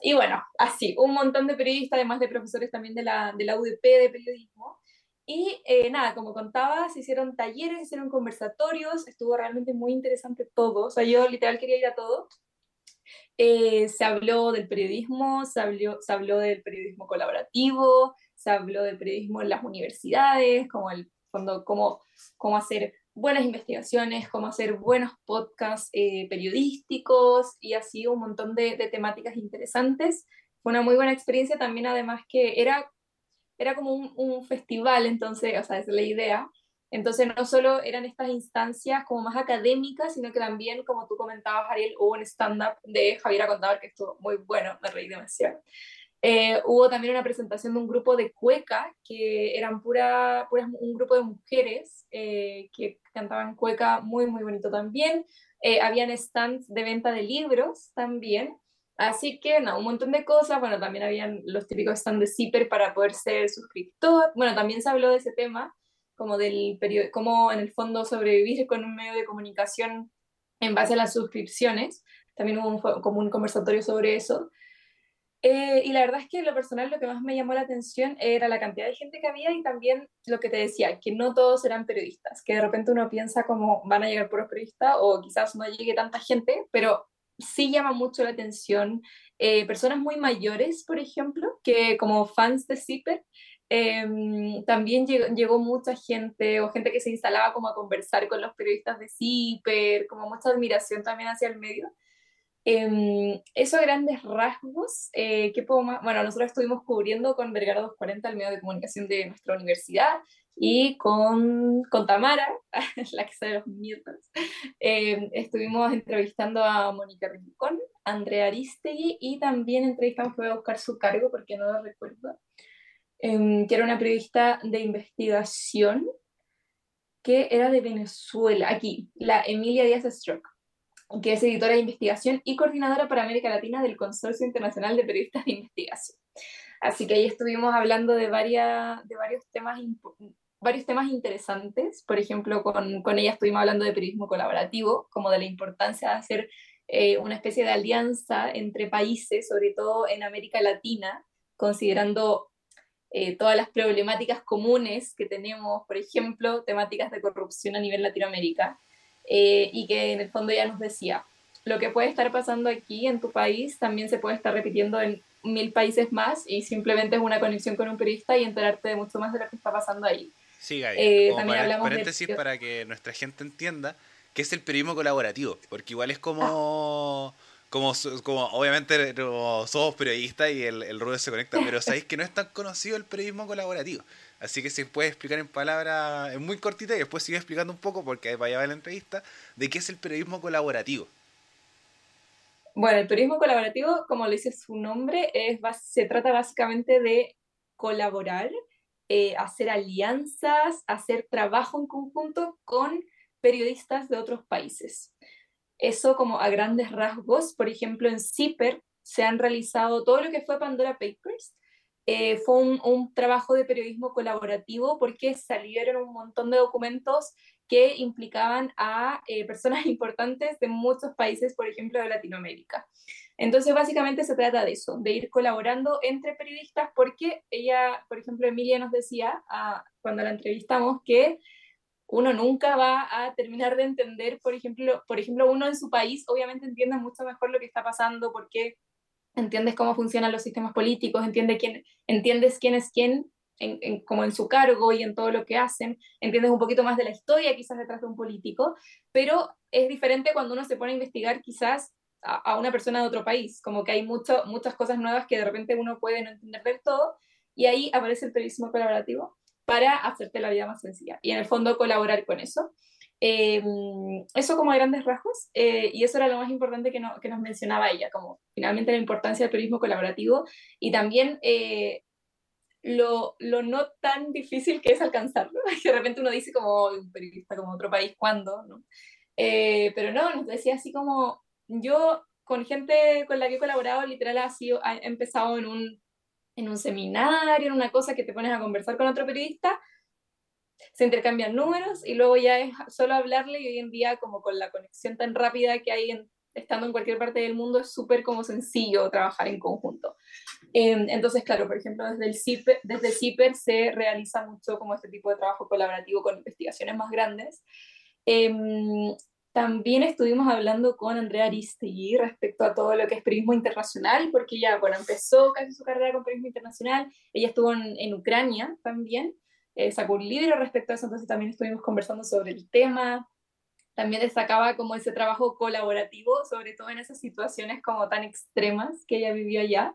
y bueno, así, un montón de periodistas, además de profesores también de la, de la UDP de periodismo. Y eh, nada, como contaba, se hicieron talleres, se hicieron conversatorios, estuvo realmente muy interesante todo. O sea, yo literal quería ir a todo. Eh, se habló del periodismo, se habló, se habló del periodismo colaborativo, se habló del periodismo en las universidades, como el fondo cómo, cómo hacer buenas investigaciones, cómo hacer buenos podcasts eh, periodísticos y así un montón de, de, temáticas interesantes. Fue una muy buena experiencia también, además que era, era como un, un festival, entonces, o sea, esa es la idea. Entonces, no solo eran estas instancias como más académicas, sino que también, como tú comentabas, Ariel, hubo un stand-up de Javiera Contador que estuvo muy bueno, me reí demasiado. Eh, hubo también una presentación de un grupo de cueca, que eran pura, pura un grupo de mujeres eh, que cantaban cueca muy, muy bonito también. Eh, habían stands de venta de libros también. Así que, no, un montón de cosas. Bueno, también habían los típicos stands de Zipper para poder ser suscriptor. Bueno, también se habló de ese tema, como del periodo, cómo en el fondo sobrevivir con un medio de comunicación en base a las suscripciones. También hubo un, como un conversatorio sobre eso. Eh, y la verdad es que lo personal lo que más me llamó la atención era la cantidad de gente que había y también lo que te decía, que no todos eran periodistas, que de repente uno piensa como van a llegar puros periodistas o quizás no llegue tanta gente, pero sí llama mucho la atención eh, personas muy mayores, por ejemplo, que como fans de Zipper, em, también llegó, llegó, mucha gente o gente que se instalaba como a conversar con los periodistas de Zipper, como mucha admiración también hacia el medio. Eh, eso a grandes rasgos, eh, ¿qué puedo más? Bueno, nosotros estuvimos cubriendo con Vergara 240, el medio de comunicación de nuestra universidad, y con, con Tamara, la que sabe los miércoles, eh, estuvimos entrevistando a Mónica Rincón, Andrea Aristegui, y también entrevistamos, voy a buscar su cargo porque no lo recuerdo, em, que era una periodista de investigación que era de Venezuela, aquí, la Emilia Díaz Stroke que es editora de investigación y coordinadora para América Latina del Consorcio Internacional de Periodistas de Investigación. Así que ahí estuvimos hablando de, varias, de varios, temas, varios temas interesantes. Por ejemplo, con, con, ella estuvimos hablando de periodismo colaborativo, como de la importancia de hacer eh, una especie de alianza entre países, sobre todo en América Latina, considerando eh, todas las problemáticas comunes que tenemos, por ejemplo, temáticas de corrupción a nivel Latinoamérica eh, y que en el fondo ya nos decía, lo que puede estar pasando aquí en tu país también se puede estar repitiendo en mil países más y simplemente es una conexión con un periodista y enterarte de mucho más de lo que está pasando ahí. Sí, Gaby, eh, también hablamos paréntesis para que nuestra gente entienda qué es el periodismo colaborativo, porque igual es como... Como, como obviamente somos periodistas y el, el ruido se conecta, pero sabéis que no es tan conocido el periodismo colaborativo. Así que se puede explicar en palabras, muy cortita y después sigue explicando un poco, porque vaya a la entrevista, de qué es el periodismo colaborativo. Bueno, el periodismo colaborativo, como le dice su nombre, es, se trata básicamente de colaborar, eh, hacer alianzas, hacer trabajo en conjunto con periodistas de otros países. Eso como a grandes rasgos, por ejemplo, en CIPER se han realizado todo lo que fue Pandora Papers, eh, fue un, trabajo de periodismo colaborativo porque salieron un montón de documentos que implicaban a eh, personas importantes de muchos países, por ejemplo, de Latinoamérica. Entonces, básicamente se trata de eso, de ir colaborando entre periodistas, porque ella, por ejemplo, Emilia nos decía ah, cuando la entrevistamos que uno nunca va a terminar de entender, por ejemplo, por ejemplo, uno en su país obviamente entiende mucho mejor lo que está pasando, porque entiendes cómo funcionan los sistemas políticos, entiendes quién, entiendes quién es quién en, como en su cargo y en todo lo que hacen, entiendes un poquito más de la historia quizás detrás de un político, pero es diferente cuando uno se pone a investigar quizás a, una persona de otro país, como que hay mucho, muchas cosas nuevas que de repente uno puede no entender del todo, y ahí aparece el periodismo colaborativo para hacerte la vida más sencilla y en el fondo colaborar con eso. Em, eso como a grandes rasgos, eh, y eso era lo más importante que, no, que, nos mencionaba ella, como finalmente la importancia del periodismo colaborativo y también eh, lo, lo, no tan difícil que es alcanzarlo, de repente uno dice como un periodista como otro país, ¿cuándo? ¿no? Eh, pero no, nos decía así como yo con gente con la que he colaborado literal ha, sido, ha empezado en un, en un seminario, en una cosa que te pones a conversar con otro periodista se intercambian números y luego ya es solo hablarle y hoy en día como con la conexión tan rápida que hay estando en cualquier parte del mundo es súper como sencillo trabajar en conjunto. Em, entonces, claro, por ejemplo, desde el CIPER, desde CIPER se realiza mucho como este tipo de trabajo colaborativo con investigaciones más grandes. Em, también estuvimos hablando con Andrea Aristegui respecto a todo lo que es periodismo internacional, porque ella, bueno, empezó casi su carrera con periodismo internacional, ella estuvo en, en Ucrania también, eh, sacó un libro respecto a eso, entonces también estuvimos conversando sobre el tema. También destacaba como ese trabajo colaborativo, sobre todo en esas situaciones como tan extremas que ella vivió allá.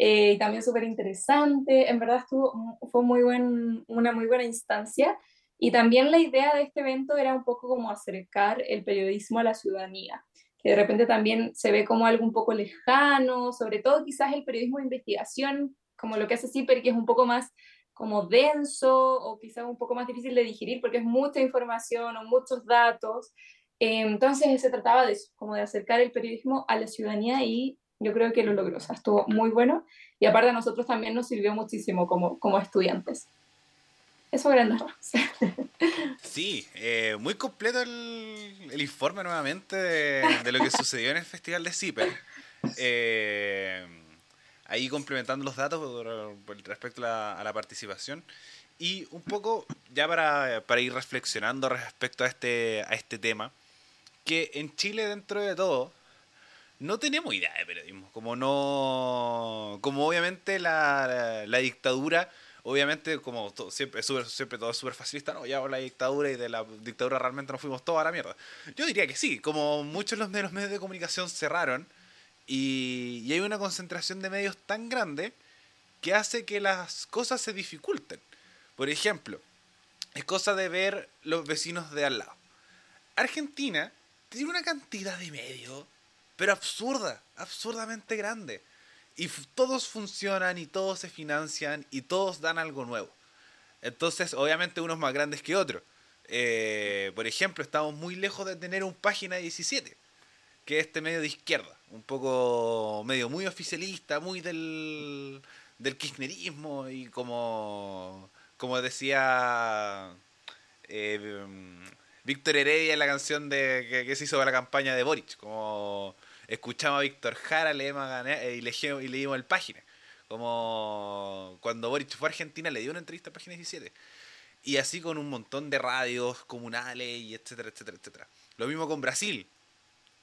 Eh, también súper interesante, en verdad estuvo, fue muy buen, una muy buena instancia. Y también la idea de este evento era un poco como acercar el periodismo a la ciudadanía, que de repente también se ve como algo un poco lejano, sobre todo quizás el periodismo de investigación, como lo que hace CIPER, que es un poco más como denso o quizás un poco más difícil de digerir porque es mucha información o muchos datos. Eh, entonces se trataba de eso, como de acercar el periodismo a la ciudadanía y yo creo que lo logró, o sea, estuvo muy bueno y aparte a nosotros también nos sirvió muchísimo como, como estudiantes. Eso grande. Sí, eh, muy completo el, el, informe nuevamente de, de, lo que sucedió en el Festival de CIPER. Eh, ahí complementando los datos respecto a la, a la, participación. Y un poco, ya para, para, ir reflexionando respecto a este, a este tema, que en Chile dentro de todo no tenemos idea de periodismo. Como no. Como obviamente la, la, la dictadura obviamente, como todo, siempre, super, siempre todo es súper facilista, no, ya la dictadura y de la dictadura realmente nos fuimos todos a la mierda. Yo diría que sí, como muchos de los medios de comunicación cerraron y, hay una concentración de medios tan grande que hace que las cosas se dificulten. Por ejemplo, es cosa de ver los vecinos de al lado. Argentina tiene una cantidad de medios, pero absurda, absurdamente grande. Y todos funcionan y todos se financian y todos dan algo nuevo. Entonces, obviamente, unos más grandes que otros. Eh, por ejemplo, estamos muy lejos de tener un página 17, que es este medio de izquierda, un poco medio muy oficialista, muy del, del kirchnerismo y como, como decía eh, Víctor Heredia en la canción de que, se hizo para la campaña de Boric, como escuchamos a Víctor Jara eh, y, y leímos el página. Como cuando Boric fue a Argentina le dio una entrevista a Página 17. Y así con un montón de radios comunales y etcétera, etcétera, etcétera. Lo mismo con Brasil.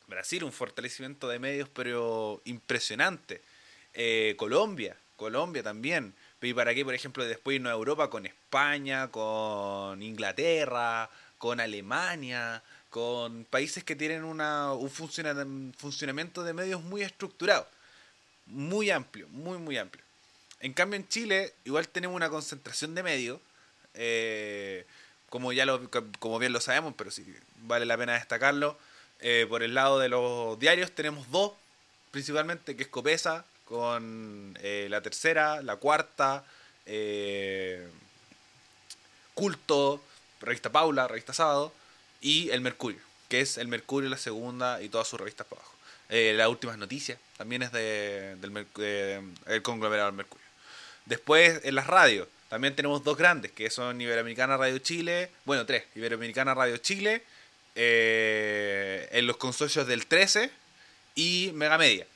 Brasil, un fortalecimiento de medios, pero impresionante. Eh, Colombia, Colombia también. ¿Y para qué, por ejemplo, después irnos a Europa con España, con Inglaterra, con Alemania? con países que tienen una, un funcionamiento de medios muy estructurado, muy amplio, muy, muy amplio. En cambio, en Chile, igual tenemos una concentración de medios, eh, como ya lo, como bien lo sabemos, pero sí vale la pena destacarlo. Eh, por el lado de los diarios tenemos dos, principalmente, que es Copesa, con eh, la tercera, la cuarta, Culto, Revista Paula, Revista Sábado y El Mercurio, que es El Mercurio, la segunda y todas sus revistas para abajo. Eh, las últimas noticias también es de, del el conglomerado del Mercurio. Después en las radios también tenemos dos grandes, que son Iberoamericana Radio Chile, bueno, tres, Iberoamericana Radio Chile, eh, en los consorcios del 13 y Mega Media.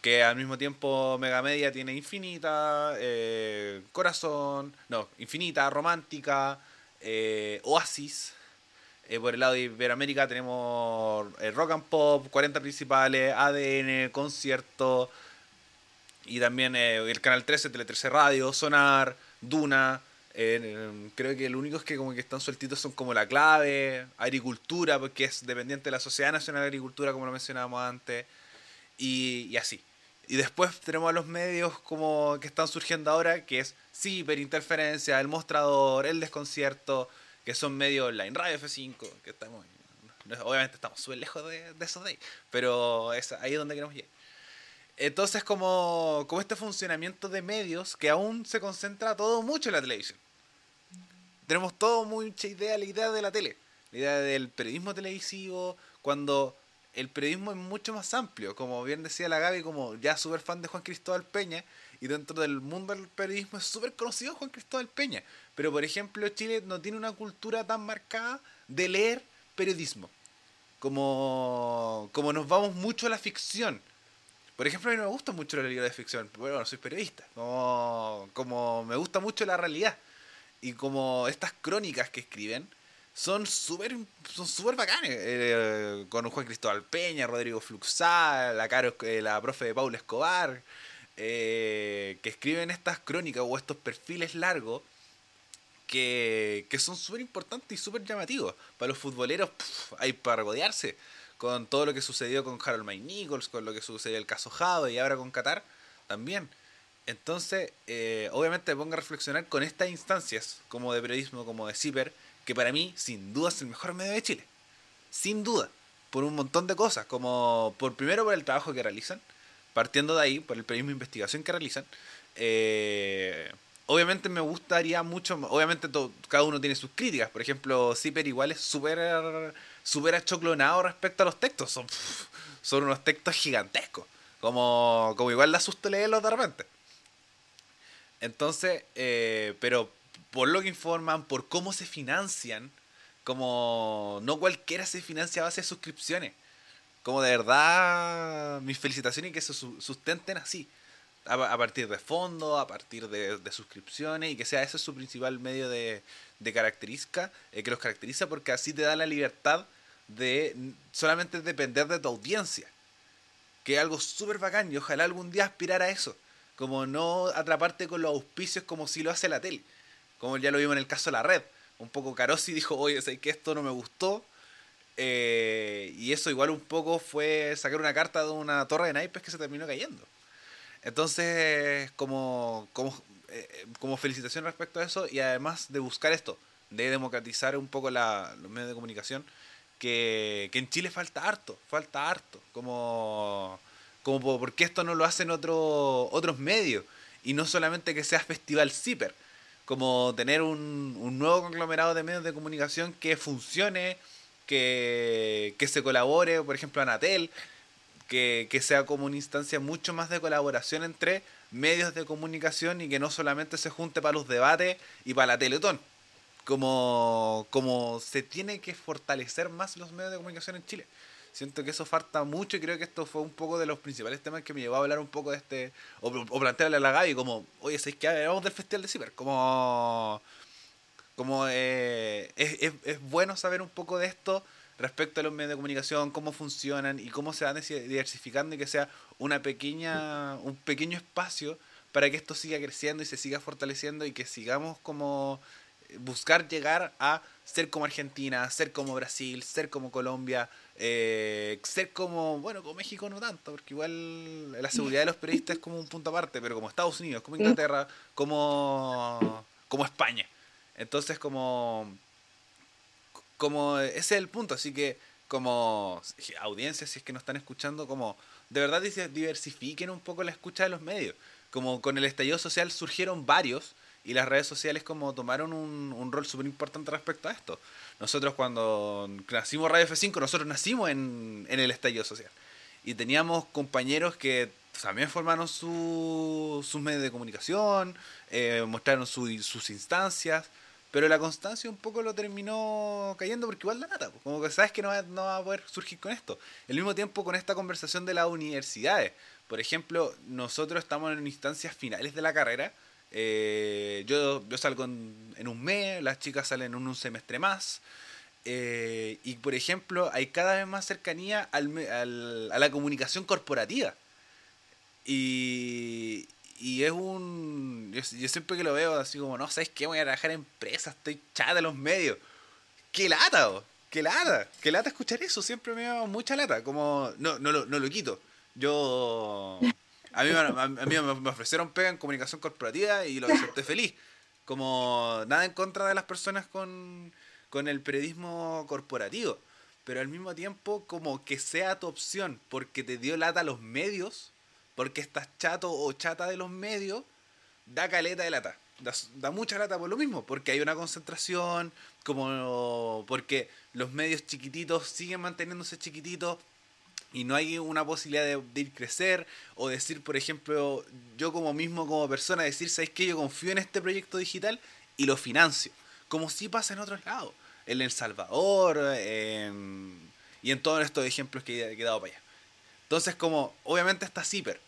Que al mismo tiempo Mega Media tiene Infinita, eh, Corazón, no, Infinita, Romántica, Oasis, eh, por el lado de Iberoamérica tenemos eh, Rock and Pop, 40 principales, ADN, concierto. Y también eh, el canal 13, Tele 13 Radio, Sonar, Duna. Creo que lo único es que como que están sueltitos son como la clave, agricultura, porque es dependiente de la Sociedad Nacional de Agricultura, como lo mencionábamos antes. Y, así. Y después tenemos a los medios como que están surgiendo ahora, que es Ciberinterferencia, El Mostrador, El Desconcierto, que son medio online, Radio F5, que estamos, obviamente estamos súper lejos de, de, esos de ahí, pero es ahí donde queremos llegar. Entonces, como, este funcionamiento de medios que aún se concentra todo mucho en la televisión. Tenemos todo mucha idea, la idea de la tele, la idea del periodismo televisivo, cuando el periodismo es mucho más amplio, como bien decía la Gaby, como ya súper fan de Juan Cristóbal Peña, y dentro del mundo del periodismo es súper conocido Juan Cristóbal Peña. Pero por ejemplo Chile no tiene una cultura tan marcada de leer periodismo. Como, como nos vamos mucho a la ficción. Por ejemplo, a mí no me gusta mucho la libros de ficción, bueno, soy periodista. Como, me gusta mucho la realidad. Y como estas crónicas que escriben son súper son super bacanes. Eh, con Juan Cristóbal Peña, Rodrigo Fluxá, la, Caro, eh, la profe de Paula Escobar. Eh, que escriben estas crónicas o estos perfiles largos que, que son súper importantes y súper llamativos. Para los futboleros hay para regodearse con todo lo que sucedió con Harold May Nichols, con lo que sucedió el caso Jado y ahora con Qatar también. Entonces, eh, obviamente me pongo a reflexionar con estas instancias, como de periodismo, como de CIPER, que para mí, sin duda, es el mejor medio de Chile. Sin duda. Por un montón de cosas, como por primero por el trabajo que realizan, partiendo de ahí, por el periodismo de investigación que realizan. Eh, obviamente me gustaría mucho, obviamente cada uno tiene sus críticas, por ejemplo, Zipper igual es súper super achoclonado respecto a los textos, son, unos textos gigantescos, como, como igual da susto leerlos de repente. Entonces, eh, pero por lo que informan, por cómo se financian, como no cualquiera se financia a base de suscripciones. Como de verdad, mis felicitaciones y que se sustenten así a, partir de fondos, a partir de, suscripciones y que sea ese su principal medio de, de característica, eh, que los caracteriza porque así te da la libertad de solamente depender de tu audiencia. Que es algo súper bacán y ojalá algún día aspirar a eso. Como no atraparte con los auspicios como si lo hace la tele. Como ya lo vimos en el caso de la red. Un poco Carosi dijo, oye, sé que esto no me gustó. Eh, y eso igual un poco fue sacar una carta de una torre de naipes que se terminó cayendo. Entonces, como, como, eh, como felicitación respecto a eso y además de buscar esto, de democratizar un poco la, los medios de comunicación, que, que en Chile falta harto, falta harto. Como, como porque esto no lo hacen otro, otros medios y no solamente que sea Festival Zipper, como tener un, un nuevo conglomerado de medios de comunicación que funcione, que, que se colabore, por ejemplo, Anatel, que, sea como una instancia mucho más de colaboración entre medios de comunicación y que no solamente se junte para los debates y para la Teletón. Como, como se tiene que fortalecer más los medios de comunicación en Chile. Siento que eso falta mucho y creo que esto fue un poco de los principales temas que me llevó a hablar un poco de este, o, o plantearle a la Gaby como, oye, ¿sabes qué? Hablamos del Festival de Ciber. Como, como eh, es, es, es bueno saber un poco de esto respecto a los medios de comunicación, cómo funcionan y cómo se van diversificando y que sea una pequeña, un pequeño espacio para que esto siga creciendo y se siga fortaleciendo y que sigamos como eh, buscar llegar a ser como Argentina, ser como Brasil, ser como Colombia, eh, ser como, bueno, como México no tanto, porque igual la seguridad de los periodistas es como un punto aparte, pero como Estados Unidos, como Inglaterra, como, como España. Entonces como como ese es el punto, así que como audiencias, si es que nos están escuchando, como de verdad diversifiquen un poco la escucha de los medios. Como con el estallido social surgieron varios y las redes sociales como tomaron un, rol súper importante respecto a esto. Nosotros cuando nacimos Radio F5, nosotros nacimos en, en el estallido social. Y teníamos compañeros que también formaron su, sus medios de comunicación, eh, mostraron sus instancias. Pero la constancia un poco lo terminó cayendo porque igual la nata, como que sabes que no va, no va a poder surgir con esto. Al mismo tiempo con esta conversación de las universidades. Por ejemplo, nosotros estamos en instancias finales de la carrera. Eh, yo, salgo en, un mes, las chicas salen en un semestre más. Eh, y por ejemplo, hay cada vez más cercanía al, a la comunicación corporativa. Y, y es un. Yo, siempre que lo veo, así como, no, ¿sabes qué? Voy a trabajar en empresas, estoy chata de los medios. ¡Qué lata, oh! ¡Qué lata! ¡Qué lata escuchar eso! Siempre me da mucha lata. Como, no, no, lo, no lo quito. Yo. A mí, a, mí me ofrecieron pega en comunicación corporativa y lo acepté feliz. Como, nada en contra de las personas con, con el periodismo corporativo. Pero al mismo tiempo, como que sea tu opción porque te dio lata los medios porque estás chato o chata de los medios, da caleta de lata. Da, mucha lata por lo mismo, porque hay una concentración, como porque los medios chiquititos siguen manteniéndose chiquititos y no hay una posibilidad de, ir crecer o decir, por ejemplo, yo como mismo como persona decir, ¿sabes qué? Yo confío en este proyecto digital y lo financio, como si pasa en otros lados, en El Salvador y en todos estos ejemplos que he, dado para allá. Entonces, como, obviamente está Zipper,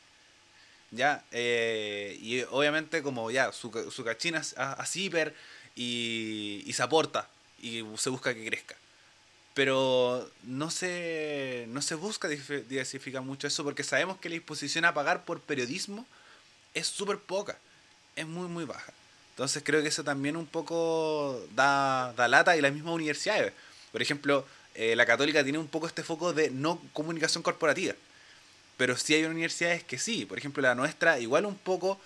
¿ya? Eh, y obviamente como ya, su, su cachina a, a Zipper y, se aporta y se busca que crezca. Pero no se, no se busca diversificar mucho eso porque sabemos que la disposición a pagar por periodismo es súper poca, es muy muy baja. Entonces creo que eso también un poco da, da lata y las mismas universidades. Por ejemplo, eh, la católica tiene un poco este foco de no comunicación corporativa. Pero sí hay universidades que sí. Por ejemplo, la nuestra igual un poco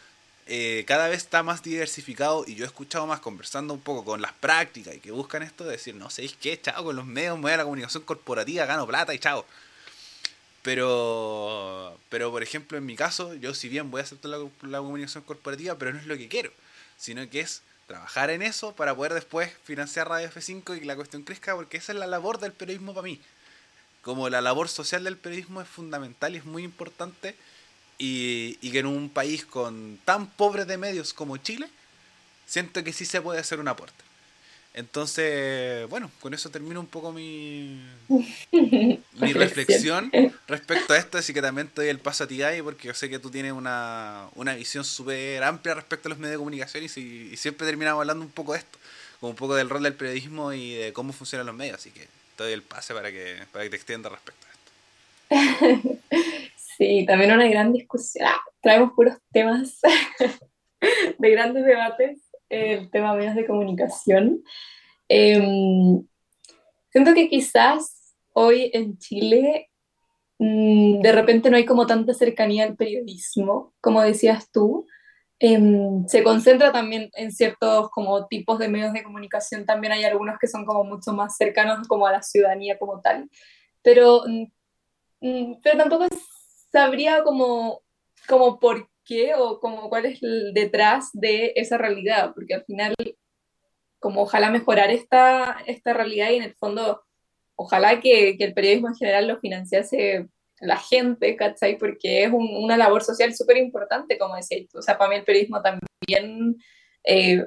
eh, cada vez está más diversificado y yo he escuchado más conversando un poco con las prácticas y que buscan esto de decir, no sé, qué? Chao, con los medios me voy a la comunicación corporativa, gano plata y chao. Pero, pero por ejemplo, en mi caso, yo si bien voy a aceptar la, la comunicación corporativa, pero no es lo que quiero, sino que es trabajar en eso para poder después financiar Radio F5 y que la cuestión crezca, porque esa es la labor del periodismo para mí. Como la labor social del periodismo es fundamental y es muy importante, y, y que en un país con tan pobre de medios como Chile, siento que sí se puede hacer un aporte. Entonces, bueno, con eso termino un poco mi, mi reflexión respecto a esto, así que también te doy el paso a ti, Gaby, porque yo sé que tú tienes una, una visión súper amplia respecto a los medios de comunicación y, y, siempre terminamos hablando un poco de esto, como un poco del rol del periodismo y de cómo funcionan los medios, así que te el pase para que, para que te extiendas respecto a esto. Sí, también una gran discusión. Ah, traemos puros temas de grandes debates el tema medios de comunicación. Eh, siento que quizás hoy en Chile mmm, de repente no hay como tanta cercanía al periodismo, como decías tú. Eh, se concentra también en ciertos como tipos de medios de comunicación, también hay algunos que son como mucho más cercanos como a la ciudadanía como tal, pero, mmm, pero tampoco sabría como, como por qué o como cuál es detrás de esa realidad, porque al final, como ojalá mejorar esta, esta realidad y en el fondo, ojalá que, que el periodismo en general lo financiase la gente, ¿cachai? Porque es un, una labor social súper importante, como decías tú. O sea, para mí el periodismo también eh,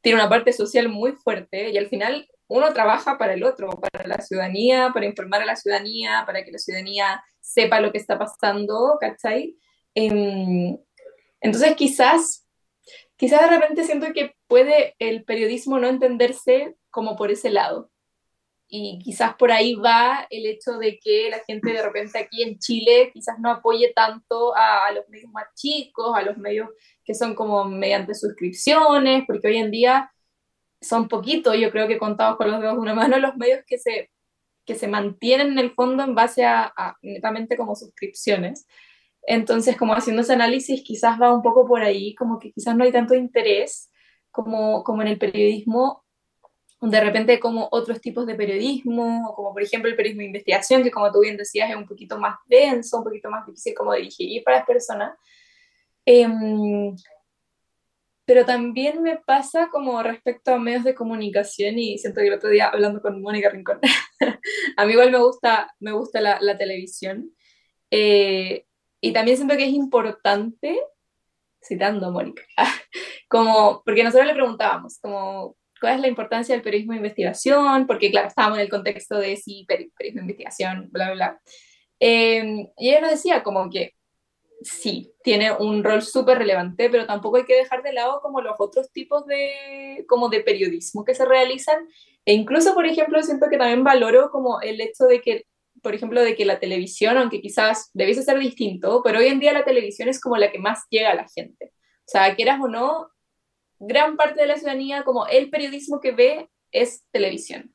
tiene una parte social muy fuerte y al final uno trabaja para el otro, para la ciudadanía, para informar a la ciudadanía, para que la ciudadanía sepa lo que está pasando, ¿cachai? Eh, entonces quizás, quizás de repente siento que puede el periodismo no entenderse como por ese lado. Y quizás por ahí va el hecho de que la gente de repente aquí en Chile quizás no apoye tanto a, los medios más chicos, a los medios que son como mediante suscripciones, porque hoy en día son poquitos, yo creo que contados con los dedos de una mano, los medios que se, que se mantienen en el fondo en base a, a netamente como suscripciones. Entonces, como haciendo ese análisis, quizás va un poco por ahí, como que quizás no hay tanto interés como, como en el periodismo, de repente como otros tipos de periodismo, como por ejemplo el periodismo de investigación, que como tú bien decías es un poquito más denso, un poquito más difícil como de digerir para las personas. Eh, pero también me pasa como respecto a medios de comunicación y siento que el otro día hablando con Mónica Rincón, a mí igual me gusta, me gusta la, la televisión. Eh, y también siento que es importante, citando a Mónica, como, porque nosotros le preguntábamos, como, ¿cuál es la importancia del periodismo de investigación? Porque, claro, estábamos en el contexto de sí, periodismo de investigación, bla, bla, bla. Eh, y ella nos decía como que sí, tiene un rol súper relevante, pero tampoco hay que dejar de lado como los otros tipos de, como de periodismo que se realizan. E incluso, por ejemplo, siento que también valoro como el hecho de que por ejemplo, de que la televisión, aunque quizás debiese ser distinto, pero hoy en día la televisión es como la que más llega a la gente. O sea, quieras o no, gran parte de la ciudadanía, como el periodismo que ve, es televisión.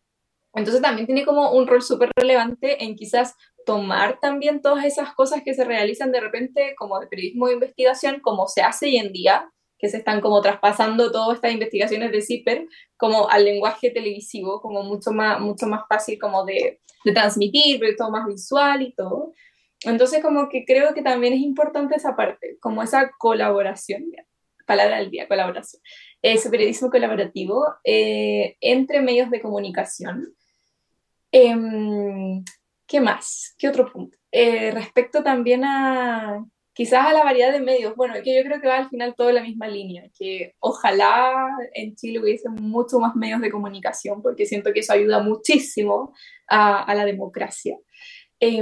Entonces también tiene como un rol súper relevante en quizás tomar también todas esas cosas que se realizan de repente como de periodismo de investigación, como se hace hoy en día, que se están como traspasando todas estas investigaciones de CIPER como al lenguaje televisivo, como mucho más, mucho más fácil como de, transmitir, pero todo más visual y todo. Entonces como que creo que también es importante esa parte, como esa colaboración, palabra del día, colaboración, ese periodismo colaborativo eh, entre medios de comunicación. Eh, ¿Qué más? ¿Qué otro punto? Eh, respecto también a quizás a la variedad de medios, bueno, que yo creo que va al final todo en la misma línea, que ojalá en Chile hubiese mucho más medios de comunicación, porque siento que eso ayuda muchísimo a, a la democracia. Eh,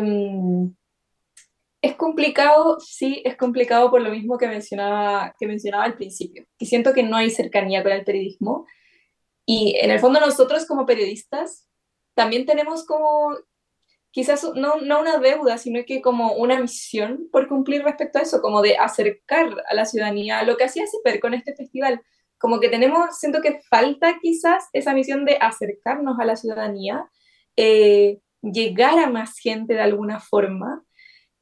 es complicado, sí, es complicado por lo mismo que mencionaba, que mencionaba al principio, que siento que no hay cercanía con el periodismo. Y en el fondo nosotros como periodistas también tenemos como quizás no, no una deuda, sino que como una misión por cumplir respecto a eso, como de acercar a la ciudadanía lo que hacía CIPER con este festival, como que tenemos, siento que falta quizás esa misión de acercarnos a la ciudadanía, eh, llegar a más gente de alguna forma.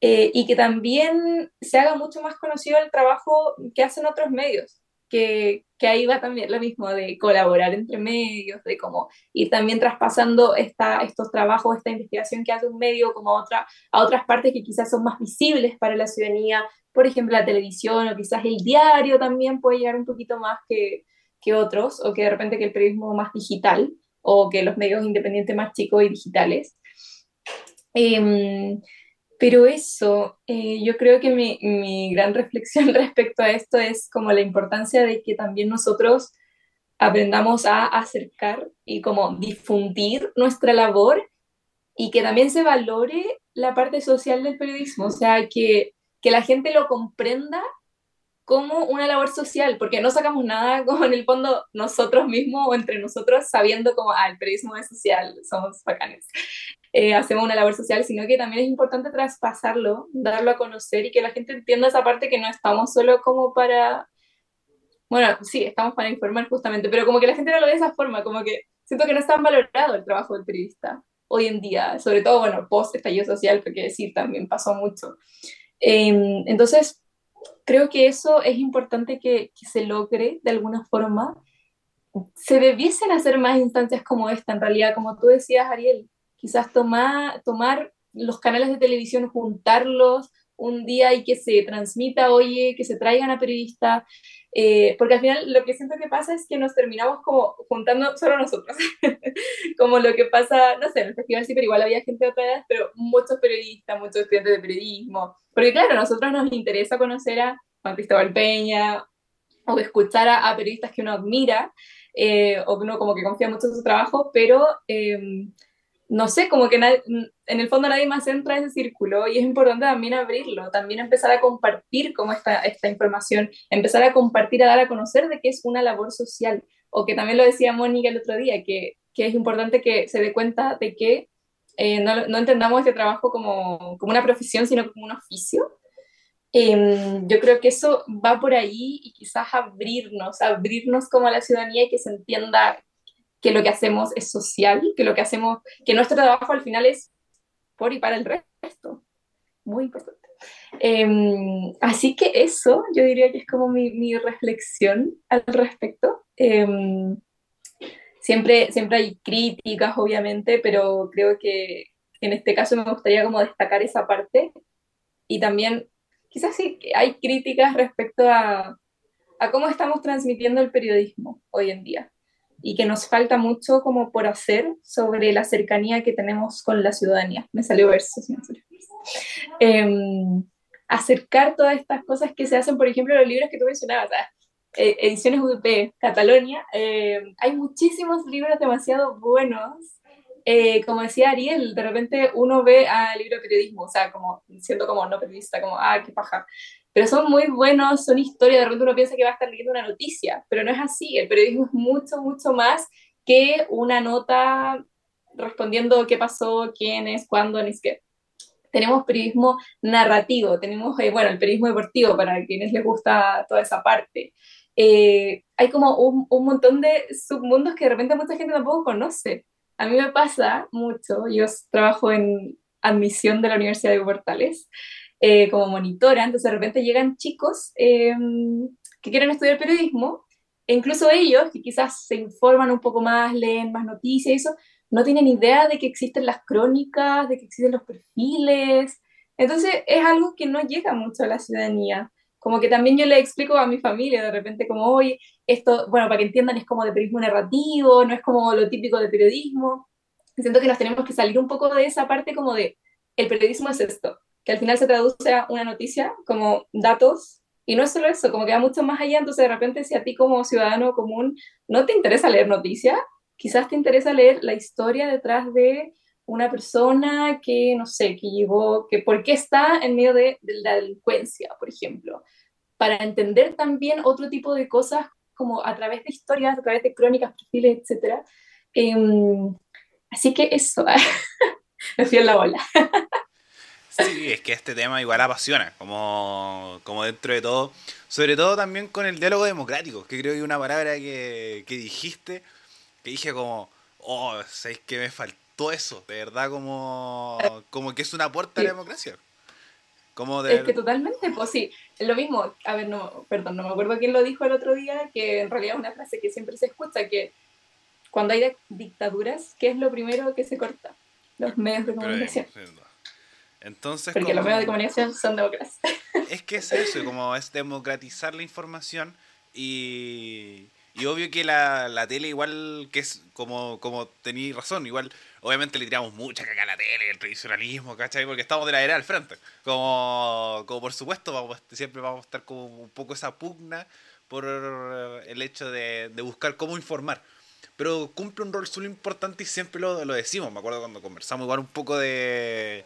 Eh, y que también se haga mucho más conocido el trabajo que hacen otros medios que, que, ahí va también lo mismo de colaborar entre medios, de cómo ir también traspasando esta, estos trabajos, esta investigación que hace un medio como a, otra, a otras partes que quizás son más visibles para la ciudadanía, por ejemplo la televisión o quizás el diario también puede llegar un poquito más que, que otros, o que de repente que el periodismo más digital, o que los medios independientes más chicos y digitales. Eh, pero eso, eh, yo creo que mi, gran reflexión respecto a esto es como la importancia de que también nosotros aprendamos a acercar y como difundir nuestra labor y que también se valore la parte social del periodismo, o sea, que, que la gente lo comprenda como una labor social, porque no sacamos nada como en el fondo nosotros mismos o entre nosotros sabiendo como, ah, el periodismo es social, somos bacanes. Eh, hacemos una labor social, sino que también es importante traspasarlo, darlo a conocer y que la gente entienda esa parte que no estamos solo como para, bueno, sí, estamos para informar justamente, pero como que la gente no lo ve de esa forma, como que siento que no está valorado el trabajo del periodista hoy en día, sobre todo, bueno, post estallido social, porque decir, también pasó mucho. Em, entonces, creo que eso es importante que, que se logre de alguna forma. Se debiesen hacer más instancias como esta, en realidad, como tú decías, Ariel, quizás tomar, tomar los canales de televisión, juntarlos un día y que se transmita, oye, que se traigan a periodistas, eh, porque al final lo que siento que pasa es que nos terminamos como juntando solo nosotros, como lo que pasa, no sé, en el festival sí, pero igual había gente de otra edad, pero muchos periodistas, muchos estudiantes de periodismo, porque claro, a nosotros nos interesa conocer a Juan Cristóbal Peña o escuchar a, periodistas que uno admira eh, o que uno como que confía mucho en su trabajo, pero... Eh, no sé, como que en el fondo nadie más entra en ese círculo y es importante también abrirlo, también empezar a compartir como esta, esta información, empezar a compartir, a dar a conocer de que es una labor social, o que también lo decía Mónica el otro día, que, que es importante que se dé cuenta de que eh, no, no, entendamos este trabajo como, como, una profesión, sino como un oficio. Eh, yo creo que eso va por ahí y quizás abrirnos, abrirnos como a la ciudadanía y que se entienda que lo que hacemos es social, que lo que hacemos, que nuestro trabajo al final es por y para el resto. Muy importante. Em, así que eso, yo diría que es como mi, mi reflexión al respecto. Em, siempre, siempre hay críticas, obviamente, pero creo que en este caso me gustaría como destacar esa parte y también quizás sí hay críticas respecto a, a cómo estamos transmitiendo el periodismo hoy en día y que nos falta mucho como por hacer sobre la cercanía que tenemos con la ciudadanía. Me salió verso, me salió em, acercar todas estas cosas que se hacen, por ejemplo, los libros que tú mencionabas, eh, ediciones UP, Catalonia, em, hay muchísimos libros demasiado buenos. Eh, como decía Ariel, de repente uno ve al libro de periodismo, o sea, como siendo como no periodista, como, ah, qué paja pero son muy buenos, son historias, de repente uno piensa que va a estar leyendo una noticia, pero no es así, el periodismo es mucho, mucho más que una nota respondiendo qué pasó, quién es, cuándo, ni qué. Tenemos periodismo narrativo, tenemos, eh, bueno, el periodismo deportivo para quienes les gusta toda esa parte. Eh, hay como un, un, montón de submundos que de repente mucha gente tampoco conoce. A mí me pasa mucho, yo trabajo en admisión de la Universidad de Portales, eh, como monitora, entonces de repente llegan chicos eh, que quieren estudiar periodismo, e incluso ellos, que quizás se informan un poco más, leen más noticias y eso, no tienen idea de que existen las crónicas, de que existen los perfiles, entonces es algo que no llega mucho a la ciudadanía. Como que también yo le explico a mi familia de repente como, hoy esto, bueno, para que entiendan, es como de periodismo narrativo, no es como lo típico de periodismo. Siento que nos tenemos que salir un poco de esa parte como de, el periodismo es esto, que al final se traduce a una noticia como datos, y no es solo eso, como que va mucho más allá, entonces de repente si a ti como ciudadano común no te interesa leer noticias, quizás te interesa leer la historia detrás de una persona que, no sé, que llevó, que por qué está en medio de, la delincuencia, por ejemplo, para entender también otro tipo de cosas como a través de historias, a través de crónicas, perfiles, etc. Em, así que eso, me fui en la bola. Sí, es que este tema igual apasiona, como, como dentro de todo, sobre todo también con el diálogo democrático, que creo que una palabra que, que dijiste, que dije como, oh, ¿sabes que me faltó eso? De verdad como, como que es una puerta a la democracia. Como de... Es que totalmente, pues sí, lo mismo, a ver, no, perdón, no me acuerdo quién lo dijo el otro día, que en realidad es una frase que siempre se escucha, que cuando hay dictaduras, ¿qué es lo primero que se corta? Los medios de comunicación. Entonces, Porque los medios de comunicación son democracia. Es que es eso, como es democratizar la información y, y obvio que la, la tele igual, que es como, como tenéis razón, igual obviamente le tiramos mucha caca a la tele, el tradicionalismo, ¿cachai? Porque estamos de la era al frente. Como, como por supuesto, vamos, siempre vamos a estar como un poco esa pugna por el hecho de, de buscar cómo informar. Pero cumple un rol súper importante y siempre lo, lo decimos. Me acuerdo cuando conversamos igual un poco de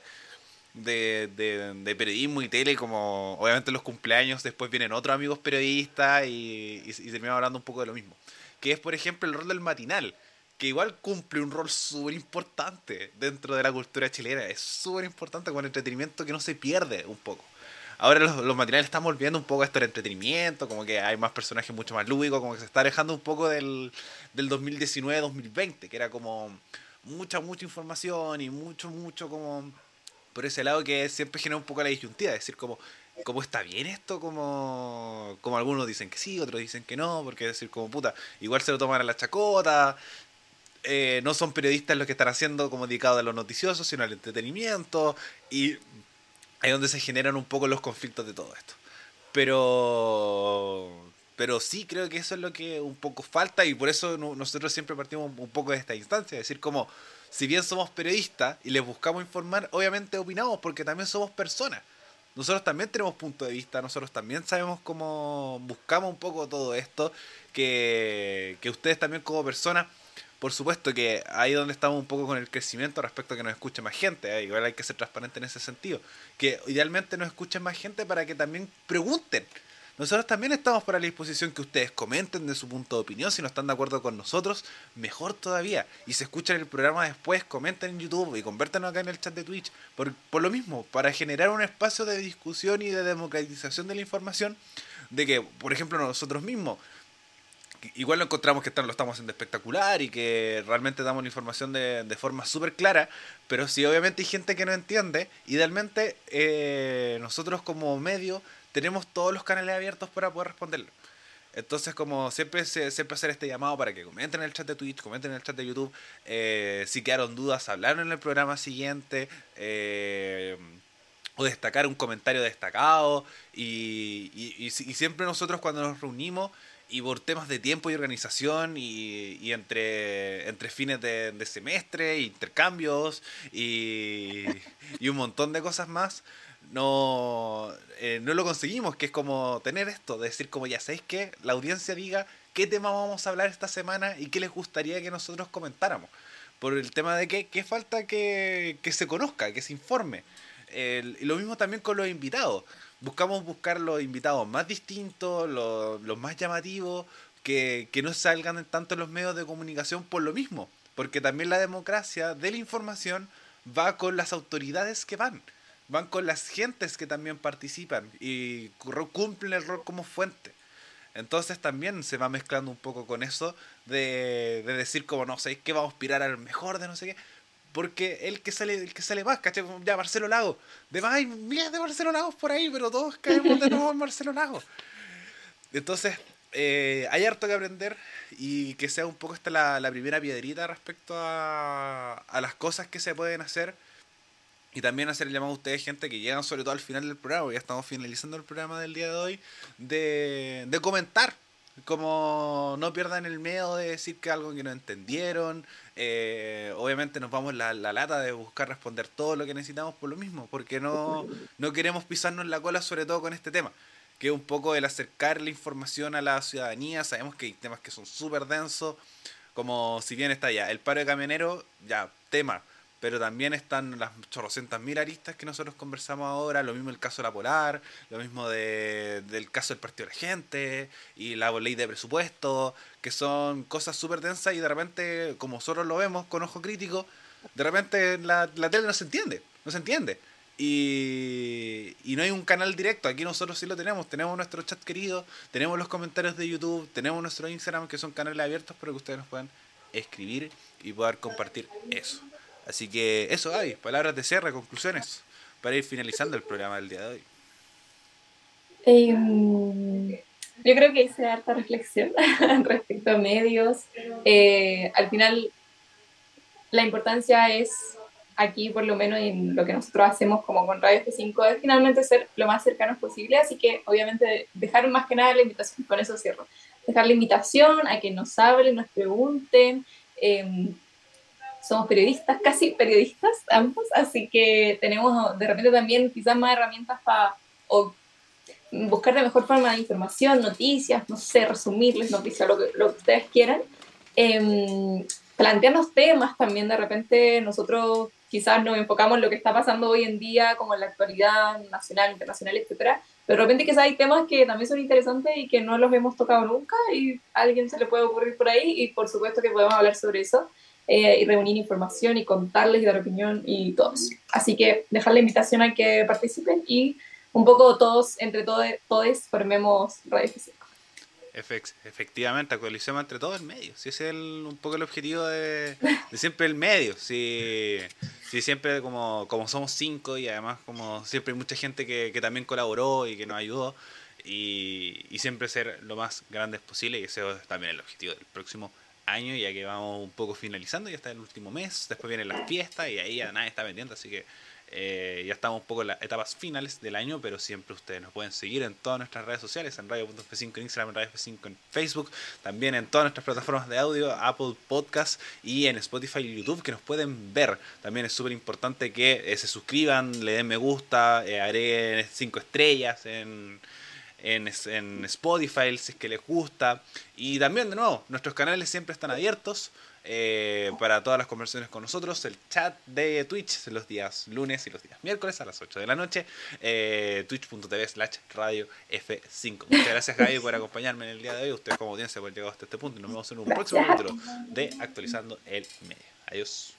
de, de, periodismo y tele, como obviamente los cumpleaños, después vienen otros amigos periodistas y, y, terminamos hablando un poco de lo mismo. Que es, por ejemplo, el rol del matinal, que igual cumple un rol súper importante dentro de la cultura chilena. Es súper importante con entretenimiento que no se pierde un poco. Ahora los, los matinales están volviendo un poco a esto del entretenimiento, como que hay más personajes mucho más lúdicos, como que se está alejando un poco del, del 2019-2020, que era como mucha, mucha información y mucho, mucho como por ese lado que siempre genera un poco la disyuntiva, es decir, como, ¿cómo está bien esto? Como, como algunos dicen que sí, otros dicen que no, porque es decir, como puta, igual se lo toman a la chacota, eh, no son periodistas los que están haciendo como dedicados a los noticiosos, sino al entretenimiento, y ahí es donde se generan un poco los conflictos de todo esto. Pero pero sí creo que eso es lo que un poco falta y por eso nosotros siempre partimos un poco de esta instancia, es decir, como si bien somos periodistas y les buscamos informar, obviamente opinamos porque también somos personas. Nosotros también tenemos punto de vista, nosotros también sabemos cómo buscamos un poco todo esto, que, que ustedes también como personas, por supuesto que ahí donde estamos un poco con el crecimiento respecto a que nos escuche más gente, ¿eh? igual hay que ser transparente en ese sentido, que idealmente nos escuchen más gente para que también pregunten nosotros también estamos para la disposición que ustedes comenten de su punto de opinión. Si no están de acuerdo con nosotros, mejor todavía. Y si escuchan el programa después, comenten en YouTube y convértanos acá en el chat de Twitch. Por, por lo mismo, para generar un espacio de discusión y de democratización de la información, de que, por ejemplo, nosotros mismos igual lo encontramos que lo estamos haciendo espectacular y que realmente damos la información de, de forma súper clara, pero si obviamente hay gente que no entiende, idealmente eh, nosotros como medio tenemos todos los canales abiertos para poder responderlo. Entonces, como siempre, siempre hacer este llamado para que comenten en el chat de Twitch, comenten en el chat de YouTube. Eh, si quedaron dudas, hablaron en el programa siguiente. Eh, o destacar un comentario destacado. Y, y, siempre nosotros cuando nos reunimos y por temas de tiempo y organización y, y entre, entre fines de, de semestre, intercambios y, y un montón de cosas más, no, eh, no lo conseguimos, que es como tener esto, decir como ya sabéis que la audiencia diga qué tema vamos a hablar esta semana y qué les gustaría que nosotros comentáramos. Por el tema de que, falta que, se conozca, que se informe. y lo mismo también con los invitados. Buscamos buscar los invitados más distintos, los, los más llamativos, que, que no salgan tanto en los medios de comunicación por lo mismo. Porque también la democracia de la información va con las autoridades que van van con las gentes que también participan y cumplen el rol como fuente. Entonces también se va mezclando un poco con eso de, de decir como no sé, que vamos a aspirar al mejor de no sé qué. Porque el que sale, el que sale más, ¿cachai? Ya Marcelo Lago. De más hay miles de Marcelo Lagos por ahí, pero todos caemos de nuevo en Marcelo Lago. Entonces, eh, hay harto que aprender y que sea un poco esta la, la primera piedrita respecto a, a las cosas que se pueden hacer y también hacer el llamado a ustedes, gente que llegan sobre todo al final del programa, ya estamos finalizando el programa del día de hoy, de, de comentar. Como no pierdan el miedo de decir que algo que no entendieron. Eh, obviamente nos vamos la, la lata de buscar responder todo lo que necesitamos por lo mismo, porque no, no queremos pisarnos la cola, sobre todo con este tema que es un poco el acercar la información a la ciudadanía. Sabemos que hay temas que son súper densos, como si bien está ya el paro de camioneros, ya tema pero también están las chorrocientas mil aristas que nosotros conversamos ahora, lo mismo el caso de la Polar, lo mismo de, del caso del Partido de la Gente y la ley de presupuesto, que son cosas súper densas y de repente, como nosotros lo vemos con ojo crítico, de repente la, la tele no se entiende, no se entiende. Y, y no hay un canal directo, aquí nosotros sí lo tenemos, tenemos nuestro chat querido, tenemos los comentarios de YouTube, tenemos nuestro Instagram que son canales abiertos para que ustedes nos puedan escribir y poder compartir eso. Así que eso, Gaby, palabras de cierre, conclusiones, para ir finalizando el programa del día de hoy. Em, yo creo que hice harta reflexión respecto a medios. Eh, al final, la importancia es aquí, por lo menos en lo que nosotros hacemos como con Radio F5, es finalmente ser lo más cercanos posible. Así que, obviamente, dejar más que nada la invitación, con eso cierro. Dejar la invitación a que nos hablen, nos pregunten. Eh, somos periodistas, casi periodistas ambos, así que tenemos de repente también quizás más herramientas para buscar de mejor forma de información, noticias, no sé, resumirles noticias, lo que, lo que ustedes quieran. Eh, plantearnos temas también, de repente nosotros quizás nos enfocamos en lo que está pasando hoy en día, como en la actualidad nacional, internacional, etcétera, pero de repente quizás hay temas que también son interesantes y que no los hemos tocado nunca y a alguien se le puede ocurrir por ahí y por supuesto que podemos hablar sobre eso. Eh, y reunir información y contarles y dar opinión y todos. Así que dejar la invitación a que participen y un poco todos, entre todos, todos formemos Radio F5. efectivamente, actualicemos entre todos el medio. Si ese es un poco el objetivo de, de siempre el medio. Si, si siempre como, como somos cinco y además como siempre hay mucha gente que, que también colaboró y que nos ayudó. Y, y siempre ser lo más grandes posible y ese es también el objetivo del próximo año, ya que vamos un poco finalizando, ya está el último mes, después vienen las fiestas y ahí ya nadie está vendiendo, así que eh, ya estamos un poco en las etapas finales del año, pero siempre ustedes nos pueden seguir en todas nuestras redes sociales, en radio.f5 en Instagram, en Radio F5 en Facebook, también en todas nuestras plataformas de audio, Apple Podcast y en Spotify y YouTube, que nos pueden ver. También es súper importante que eh, se suscriban, le den me gusta, eh, agreguen 5 estrellas en en, en Spotify si es que les gusta. Y también, de nuevo, nuestros canales siempre están abiertos. Eh, para todas las conversaciones con nosotros. El chat de Twitch los días lunes y los días miércoles a las 8 de la noche. Eh, Twitch.tv slash radio F5. Muchas gracias Gaby por acompañarme en el día de hoy. Ustedes como audiencia por llegar hasta este punto y nos vemos en un próximo capítulo de Actualizando el Medio. Adiós.